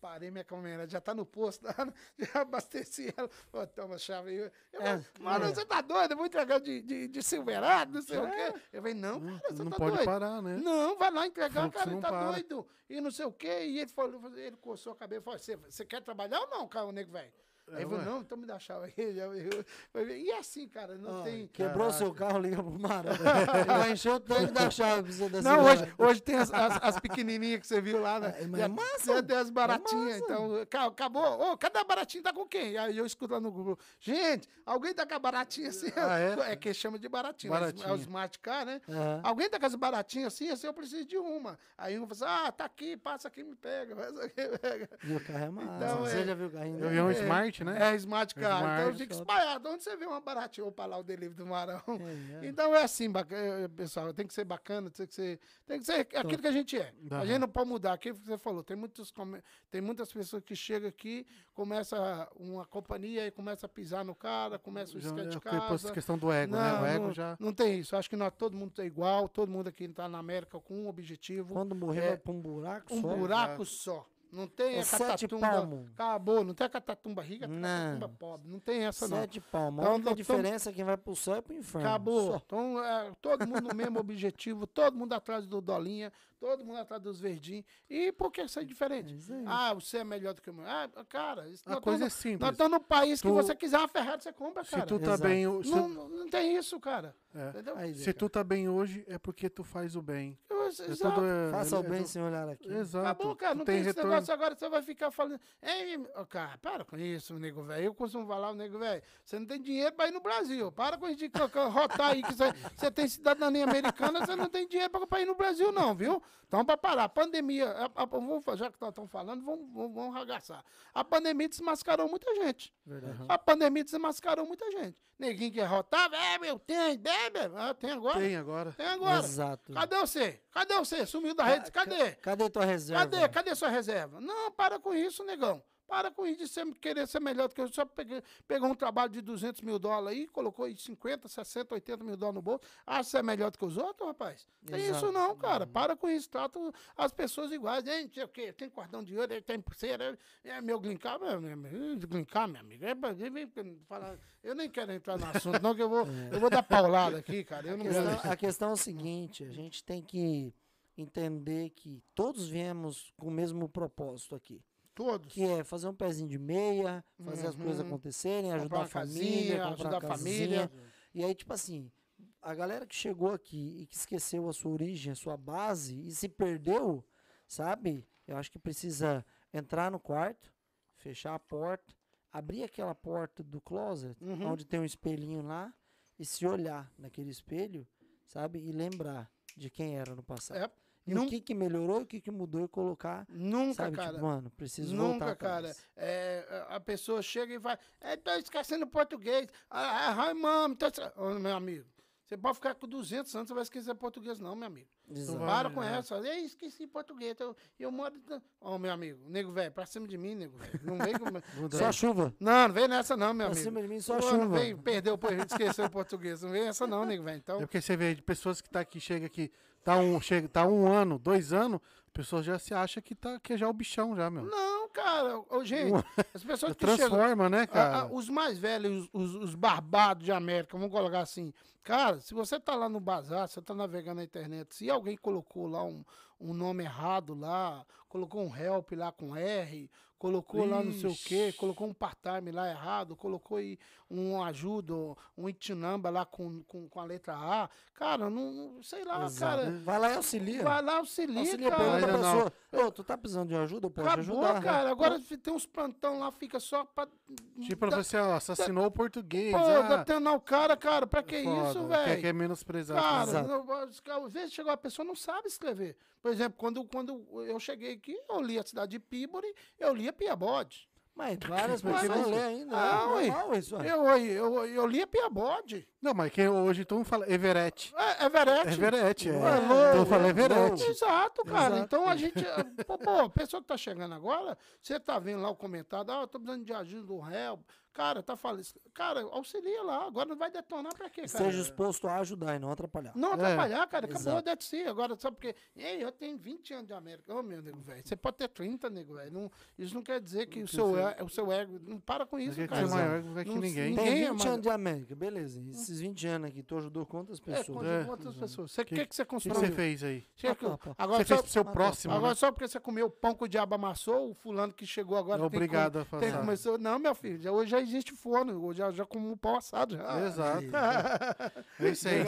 parei minha caminhonete, já tá no posto, [LAUGHS] já abasteci ela. Pô, toma a chave aí. Eu É, falei, mano, é. você tá doido? Eu vou entregar de, de, de Silverado, não sei o quê. Eu falei, não, cara, você não tá pode doido. parar, né? Não, vai lá entregar, cara, ele tá para. doido. E não sei o quê. E ele falou, ele coçou a cabeça e falou: você, você quer trabalhar ou não, cara, o nego velho? Aí É, falou, não, então me dá a chave aí. [LAUGHS] Já- eu- eu- E assim, cara, não Ah, tem. Quebrou o seu Caraca. carro, liga pro Marão. Ele [LAUGHS] vai encher o tanque da chave pra você. Não, hoje, hoje tem as, as, as pequenininhas que você viu lá, né? É, mas é massa. tem as baratinhas, massa. então, ca- acabou. Ô, cadê a baratinha? Tá com quem? Aí eu escuto lá no Google. Gente, alguém tá com a baratinha assim? Ah, é? [LAUGHS] é que chama de baratinha. Baratinha. É o Smart Car, né? Aham. Alguém tá com as baratinhas assim? Assim, eu preciso de uma. Aí um fala assim, ah, tá aqui, passa aqui, me pega. Passa aqui, pega. E o carro é massa. Então, você é- já viu o carrinho Eu vi um É, Smart, né? É, Smart Car. Smart. Então fica espalhado. Onde você vê uma baratinha? Opa, lá o delivery do Marão. É, é. Então é assim, bac- eh, pessoal, tem que ser bacana, tem que ser, tem que ser aquilo que a gente é. A Aham. gente não pode mudar. Aquilo que você falou, tem, muitos, tem muitas pessoas que chegam aqui, começa uma companhia e começa a pisar no cara, começa o esquete de é depois casa. questão do ego, né? O ego não, já. não tem isso. Acho que nós, todo mundo é igual, todo mundo aqui está na América com um objetivo, Quando morrer, É, vai pra um buraco um só. buraco só. Não tem É a sete catatumba. Acabou, não tem a catatumba rica, catatumba pobre. Não tem essa, não. Sete palmas. Então, a única diferença é quem vai pro céu e pro inferno. Acabou. Só. Então, é, todo mundo no mesmo [LAUGHS] objetivo, todo mundo atrás do Dolinha, todo mundo atrás dos verdinhos. E por que ser É diferente? isso aí. Ah, você é melhor do que o meu. Ah, cara, isso A coisa é simples. Nós estamos num país que Tu- você quiser uma Ferrari, você compra, Se cara. tu tá Exato. bem. se- Não, não tem isso, cara. é. Entendeu? Aí, Se Zeca, tu tá bem hoje, é porque tu faz o bem. Eu- É exato. tudo, é- Faça o é- bem é- sem olhar aqui. Exato. Acabou, cara. Tu Não tem, esse retorno. negócio agora. Você vai ficar falando. Ei, cara, para com isso, nego velho. Eu costumo falar, nego velho. Você não tem dinheiro pra ir no Brasil. Para com isso de rotar aí que você, você tem cidadania americana. Você não tem dinheiro pra ir no Brasil, não, viu? Então, pra parar. A pandemia. a- a- vamos, já que nós estamos falando, vamos, vamos, vamos ragaçar. A pandemia desmascarou muita gente. Verdade. A pandemia desmascarou muita gente. Neguinho que rotava, é, meu, tem, bebe. Ah, tem agora? Tem agora. Tem agora. Exato. Cadê você? Cadê você? Sumiu da rede? Cadê? Cadê tua reserva? Cadê? Cadê sua reserva? Não, para com isso, negão. Para com isso de ser- querer ser melhor do que eu. Só peguei, pegou um trabalho de 200 mil dólares aí, colocou aí 50, 60, 80 mil dólares no bolso. Acha que você é melhor do que os outros, rapaz? Tem Exato. isso não, cara. Para com isso. Trata as pessoas iguais. Hein, sei o quê. Tem cordão de ouro, tem pulseira. É meu glincar, meu, meu, glincar, meu amigo. É, pra- vem- falar- eu nem quero entrar no assunto, não, que eu vou, eu vou dar paulada aqui, cara. Eu A não questão, gosto. a questão é o seguinte, a gente tem que entender que todos viemos com o mesmo propósito aqui, Todos. que é fazer um pezinho de meia, fazer as coisas Uhum. acontecerem, ajudar a família, casinha, comprar ajudar a família. E aí, tipo assim, a galera que chegou aqui e que esqueceu a sua origem, a sua base e se perdeu, sabe? Eu acho que precisa entrar no quarto, fechar a porta, abrir aquela porta do closet, Uhum. onde tem um espelhinho lá, e se olhar naquele espelho, sabe? E lembrar de quem era no passado. É, E Num- o que, que melhorou e o que, que mudou e colocar, Nunca, sabe? cara. Tipo, mano, preciso voltar Nunca, cara. É, a pessoa chega e vai. É, tô esquecendo português. Ah, ah, ai, mami. Tô... esque-" Ô, meu amigo, você pode ficar com 200 anos, você vai esquecer português, não, meu amigo. Exato. Para com né? essa. Ei, esqueci português. Eu, eu moro. Ô, meu amigo, nego velho, pra cima de mim, nego velho. Não vem com. [LAUGHS] Só chuva. Não, não vem nessa, não, meu Pra amigo. cima de mim, só Ô, Não chuva. vem, perdeu, pô, esqueceu o português. Não vem essa, não, nego velho. Então. É porque você vê de pessoas que tá aqui, chega aqui, tá um, chega, tá um ano, dois anos, a pessoa já se acha que, tá, que é já o bichão já, meu. Não, cara. Ô, gente, [LAUGHS] as pessoas que chegam. Transforma, né, A- cara? a- os mais velhos, os, os barbados de América, vamos colocar assim. Cara, se você tá lá no bazar, você tá navegando na internet, se alguém colocou lá um, um nome errado lá, colocou um help lá com R, colocou lá não sei o quê, Ixi. colocou um part-time lá errado, colocou aí um ajuda, um itinamba lá com, com, com a letra A. Cara, não, não- sei lá, Exato. cara. Vai lá e auxilia. Vai lá, auxilia, auxilia, cara. pergunta pra pessoa. Ô, tu tá precisando de ajuda? Eu posso te Acabou, ajudar. cara. Agora tem uns plantão lá, fica só pra. Tipo, dá- você ó, assassinou o português. Pô, ah, detonar o cara, cara, pra que foda. isso, Quer, velho? quer menosprezar. Cara, Exato. não, os caras- às vezes chegou a pessoa não sabe escrever. Por exemplo, quando, quando eu cheguei aqui, eu li a cidade de Peabody, eu lia Piabode. Mas várias Mas pessoas você- lê ainda. Ah, é normal isso. Eu, eu, eu, eu lia Piabode. Não, mas quem hoje todo mundo fala Everett. É, Everett. Everett, é. Ué, Todo mundo fala é, Everett. Exato, cara. Exato. Então a gente. Pô, pô, a pessoa que tá chegando agora, você tá vendo lá o comentário, ah, eu tô precisando de ajuda do réu. Cara, tá falando. Cara, auxilia lá. Agora não vai detonar pra quê, cara? Esteja exposto a ajudar e não atrapalhar. Não atrapalhar, cara. Acabou a si. Agora, sabe por quê? Ei, eu tenho 20 anos de América. Ô, meu nego, velho. Você pode ter 30, nego, velho. Não, isso não quer dizer que o seu, é- o seu ego. Não para com isso, cara. ser maior que Não- ninguém. ninguém- Tem é 20 mais- anos de América, beleza. E Esses 20 anos aqui, tu ajudou quantas É, pessoas? É. outras pessoas. Você Que- que você O que construiu? você fez aí? Você que-. Agora, Você só, fez pro seu tá. próximo, agora né? só porque você comeu o pão que o diabo amassou, o fulano que chegou agora tem que Obrigado a tem que fazer. começar. Não, meu filho, hoje já existe forno. Hoje já, já como um pão assado. Já. Exato. [LAUGHS] É isso aí.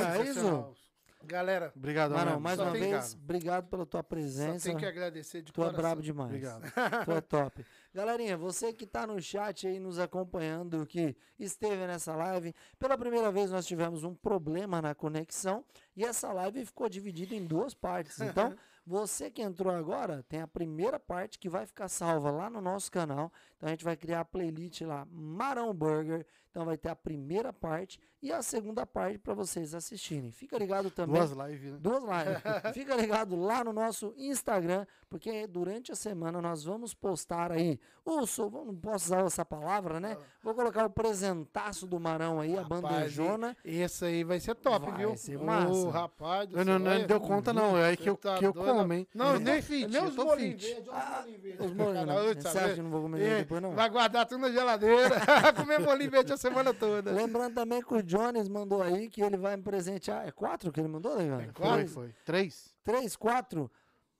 Galera, Obrigado, Marão, mais Só uma tem- vez, obrigado pela tua só presença. tem que agradecer de Tu é coração. brabo demais. Obrigado. [LAUGHS] Tu é top. Galerinha, você que tá no chat aí nos acompanhando, que esteve nessa live, pela primeira vez nós tivemos um problema na conexão e essa live ficou dividida em duas partes. Então, [LAUGHS] você que entrou agora, tem a primeira parte que vai ficar salva lá no nosso canal. Então a gente vai criar a playlist lá, Marão Burger. Então vai ter a primeira parte e a segunda parte para vocês assistirem. Fica ligado também. Duas lives, né? Duas lives. [LAUGHS] Fica ligado lá no nosso Instagram, porque durante a semana nós vamos postar aí o so, não posso usar essa palavra, né? Vou colocar o presentaço do Marão aí, a Rapaz, bandejona. Esse aí vai ser top, Vai viu? ser massa. rapaz do Eu não, céu, não olha. deu conta, não. É que eu, tá que eu doido? como, hein? Não, É. nem fit. nem os os bolinhos olha os bolinhos Você acha que não vou comer [LAUGHS] É, depois, não? Vai guardar tudo na geladeira. [LAUGHS] Comer bolinho verde a semana toda. Lembrando também que o Jones mandou aí que ele vai me presentear. É quatro que ele mandou, legal? Foi, Quase. foi. Três? Três, quatro?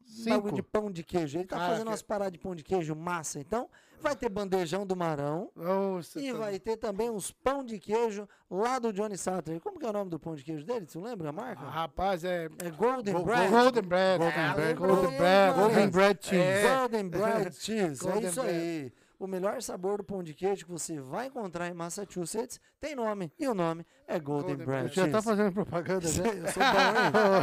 Cinco. De pão de queijo. Ele tá Cara, fazendo umas paradas de pão de queijo massa. Então, vai ter bandejão do Marão. Nossa, E tá- vai ter também uns pão de queijo lá do Johnny Satter. Como que é o nome do pão de queijo dele? Você lembra a marca? Ah, Rapaz, é. é Golden Go- Bread. Golden Bread. Golden Ah, Bread. Golden Bread. Bread. Golden Bread Cheese. É. Golden Bread Cheese. é isso aí. O melhor sabor do pão de queijo que você vai encontrar em Massachusetts tem nome. E o nome é Golden, Golden Bread Já tá fazendo propaganda, já? Eu sou bom,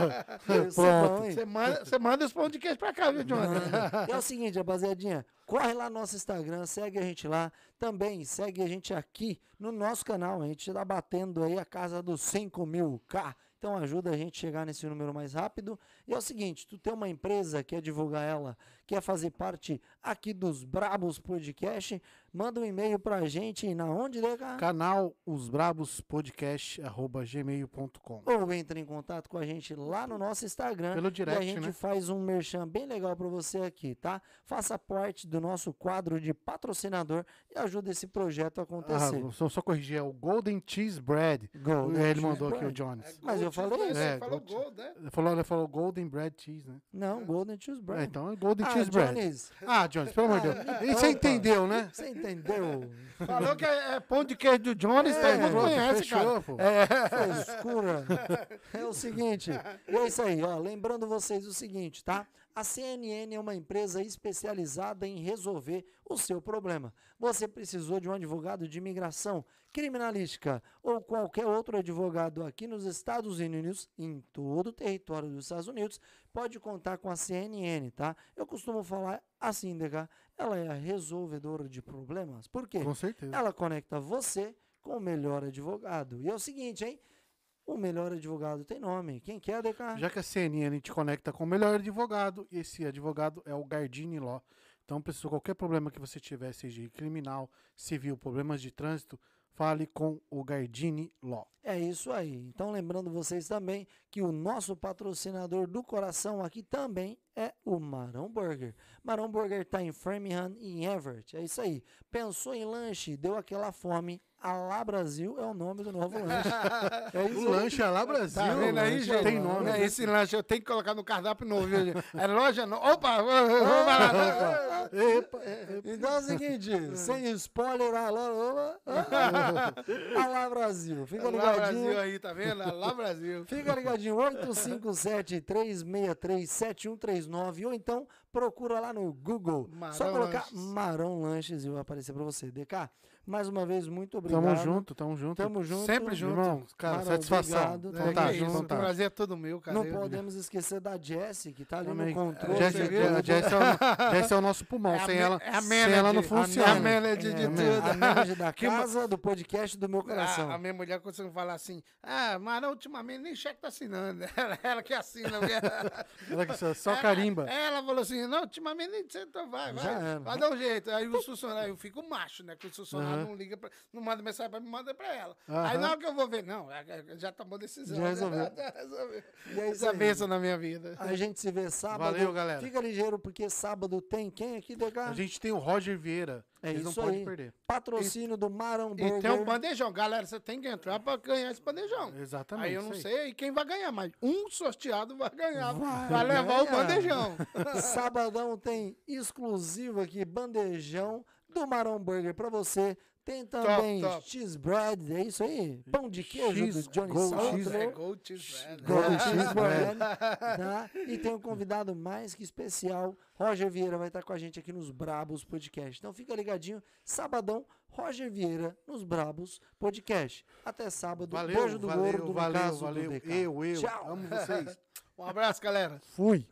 hein? [LAUGHS] Eu sou bom, hein? Você manda, você manda os pão de queijo pra cá, viu? E [LAUGHS] é o seguinte, rapaziadinha, corre lá no nosso Instagram, segue a gente lá. Também segue a gente aqui no nosso canal. A gente tá batendo aí a casa dos 5 mil K. Então ajuda a gente a chegar nesse número mais rápido. E é o seguinte, tu tem uma empresa, quer divulgar ela, quer fazer parte aqui dos Brabos Podcast, manda um e-mail pra gente na onde, né, cara? Canal Os Brabos Podcast, arroba gmail.com. Ou entre em contato com a gente lá no nosso Instagram. Pelo e a direct, gente né? faz um merchan bem legal para você aqui, tá? Faça parte do nosso quadro de patrocinador e ajuda esse projeto a acontecer. Ah, só, só corrigir, é o Golden Cheese Bread. Golden É, ele Cheese mandou aqui o Bread. Jones. Mas eu falei isso. É, falou Gold. Gold, né? Ele falou, ele falou Golden Bread Cheese, né? Não, Golden Cheese É, Bread. então é Golden ah, Cheese Bread. Jones, Ah, Jones, pelo amor de Ah, Deus. me E você entendeu, né? você entendeu? Falou que é, é pão de queijo do Jones, É, tá? Não Pronto, conhece, cara. pô. Frescura. É o seguinte, e é isso aí, ó. Lembrando vocês o seguinte, tá? A CNN é uma empresa especializada em resolver o seu problema. Você precisou de um advogado de imigração, criminalística ou qualquer outro advogado aqui nos Estados Unidos, em todo o território dos Estados Unidos, pode contar com a CNN, tá? Eu costumo falar assim, DK, ela é a resolvedora de problemas. Por quê? Com certeza. Ela conecta você com o melhor advogado. E é o seguinte, hein? O melhor advogado tem nome. Quem quer, DK? Já que a CNN te conecta com o melhor advogado, esse advogado é o Gardini Law. Então, pessoal, qualquer problema que você tiver, seja criminal, civil, problemas de trânsito, fale com o Gardini Law. É isso aí. Então, lembrando vocês também que o nosso patrocinador do coração aqui também é o Marão Burger. Marão Burger está em Framingham e em Everett. É isso aí. Pensou em lanche, deu aquela fome, Alá Brasil é o nome do novo lanche. [LAUGHS] É isso O lanche é lá Brasil. Tá vendo aí, gente? Tem nome. É, esse lanche eu tenho que colocar no cardápio novo? É loja não. Opa! [LAUGHS] lá. Epa, Então é o seguinte, [LAUGHS] sem spoiler, alô, alô, Alá Brasil. Fica ligadinho. Brasil aí, tá vendo? Lá Brasil. Fica ligadinho, 857-363-7139 ou então procura lá no Google. Marão Só colocar Lanches. Marão Lanches e vai aparecer pra você. DK, mais uma vez, muito obrigado. Tamo junto, tamo junto. Tamo junto. Sempre junto. Irmão, cara, satisfação. obrigado. Então É, tá, que isso, então o tá. prazer é todo meu, cara. Não Eu- podemos esquecer da Jessie, que tá ali Também. no controle. Jess, você do viu? a Jess é, o, [LAUGHS] Jess é o nosso pulmão. É sem, me- ela, é a sem ela não a funciona. a manager de É, tudo. A manager da [LAUGHS] casa, do podcast do meu coração. A, a minha mulher conseguiu falar assim: Ah, mas ultimamente nem cheque tá assinando. [LAUGHS] Ela, ela que assina. Ela que só, só Ela- carimba. Ela falou assim: Não, ultimamente nem você então vai, vai. Vai dar um jeito. Aí o funcionário, eu fico macho, né? Que o funcionário Não liga, pra, não manda mensagem pra mim, manda pra ela. Aham. Aí na hora que eu vou ver, não, é- é- já tomou decisão. Já resolveu. [LAUGHS] Já resolveu. E é isso bênção na minha vida. A gente se vê sábado. Valeu, galera. Fica ligeiro, porque sábado tem quem aqui, DK? A gente tem o Roger Vieira. É Eles não isso podem aí. perder. Patrocínio do Marão E Burger. tem um bandejão. Galera, você tem que entrar pra ganhar esse bandejão. Exatamente. Aí eu não sei quem vai ganhar, mas um sorteado vai ganhar. Vai, Vai levar o ganhar. bandejão. [LAUGHS] Sabadão tem exclusivo aqui, bandejão do Marão Burger pra você. Tem também top. cheese bread, é isso aí? Pão de queijo Cheese, do Johnny gold cheese. É Gold Cheese Bread. Golden cheese [LAUGHS] bread, tá? E tem um convidado mais que especial, Roger Vieira vai estar com a gente aqui nos Brabos Podcast. Então fica ligadinho, sabadão, Roger Vieira nos Brabos Podcast. Até sábado, Valeu, beijo do valeu, gordo, no valeu, do valeu. DK. Eu, eu. Tchau. Amo vocês. [LAUGHS] Um abraço, galera. Fui.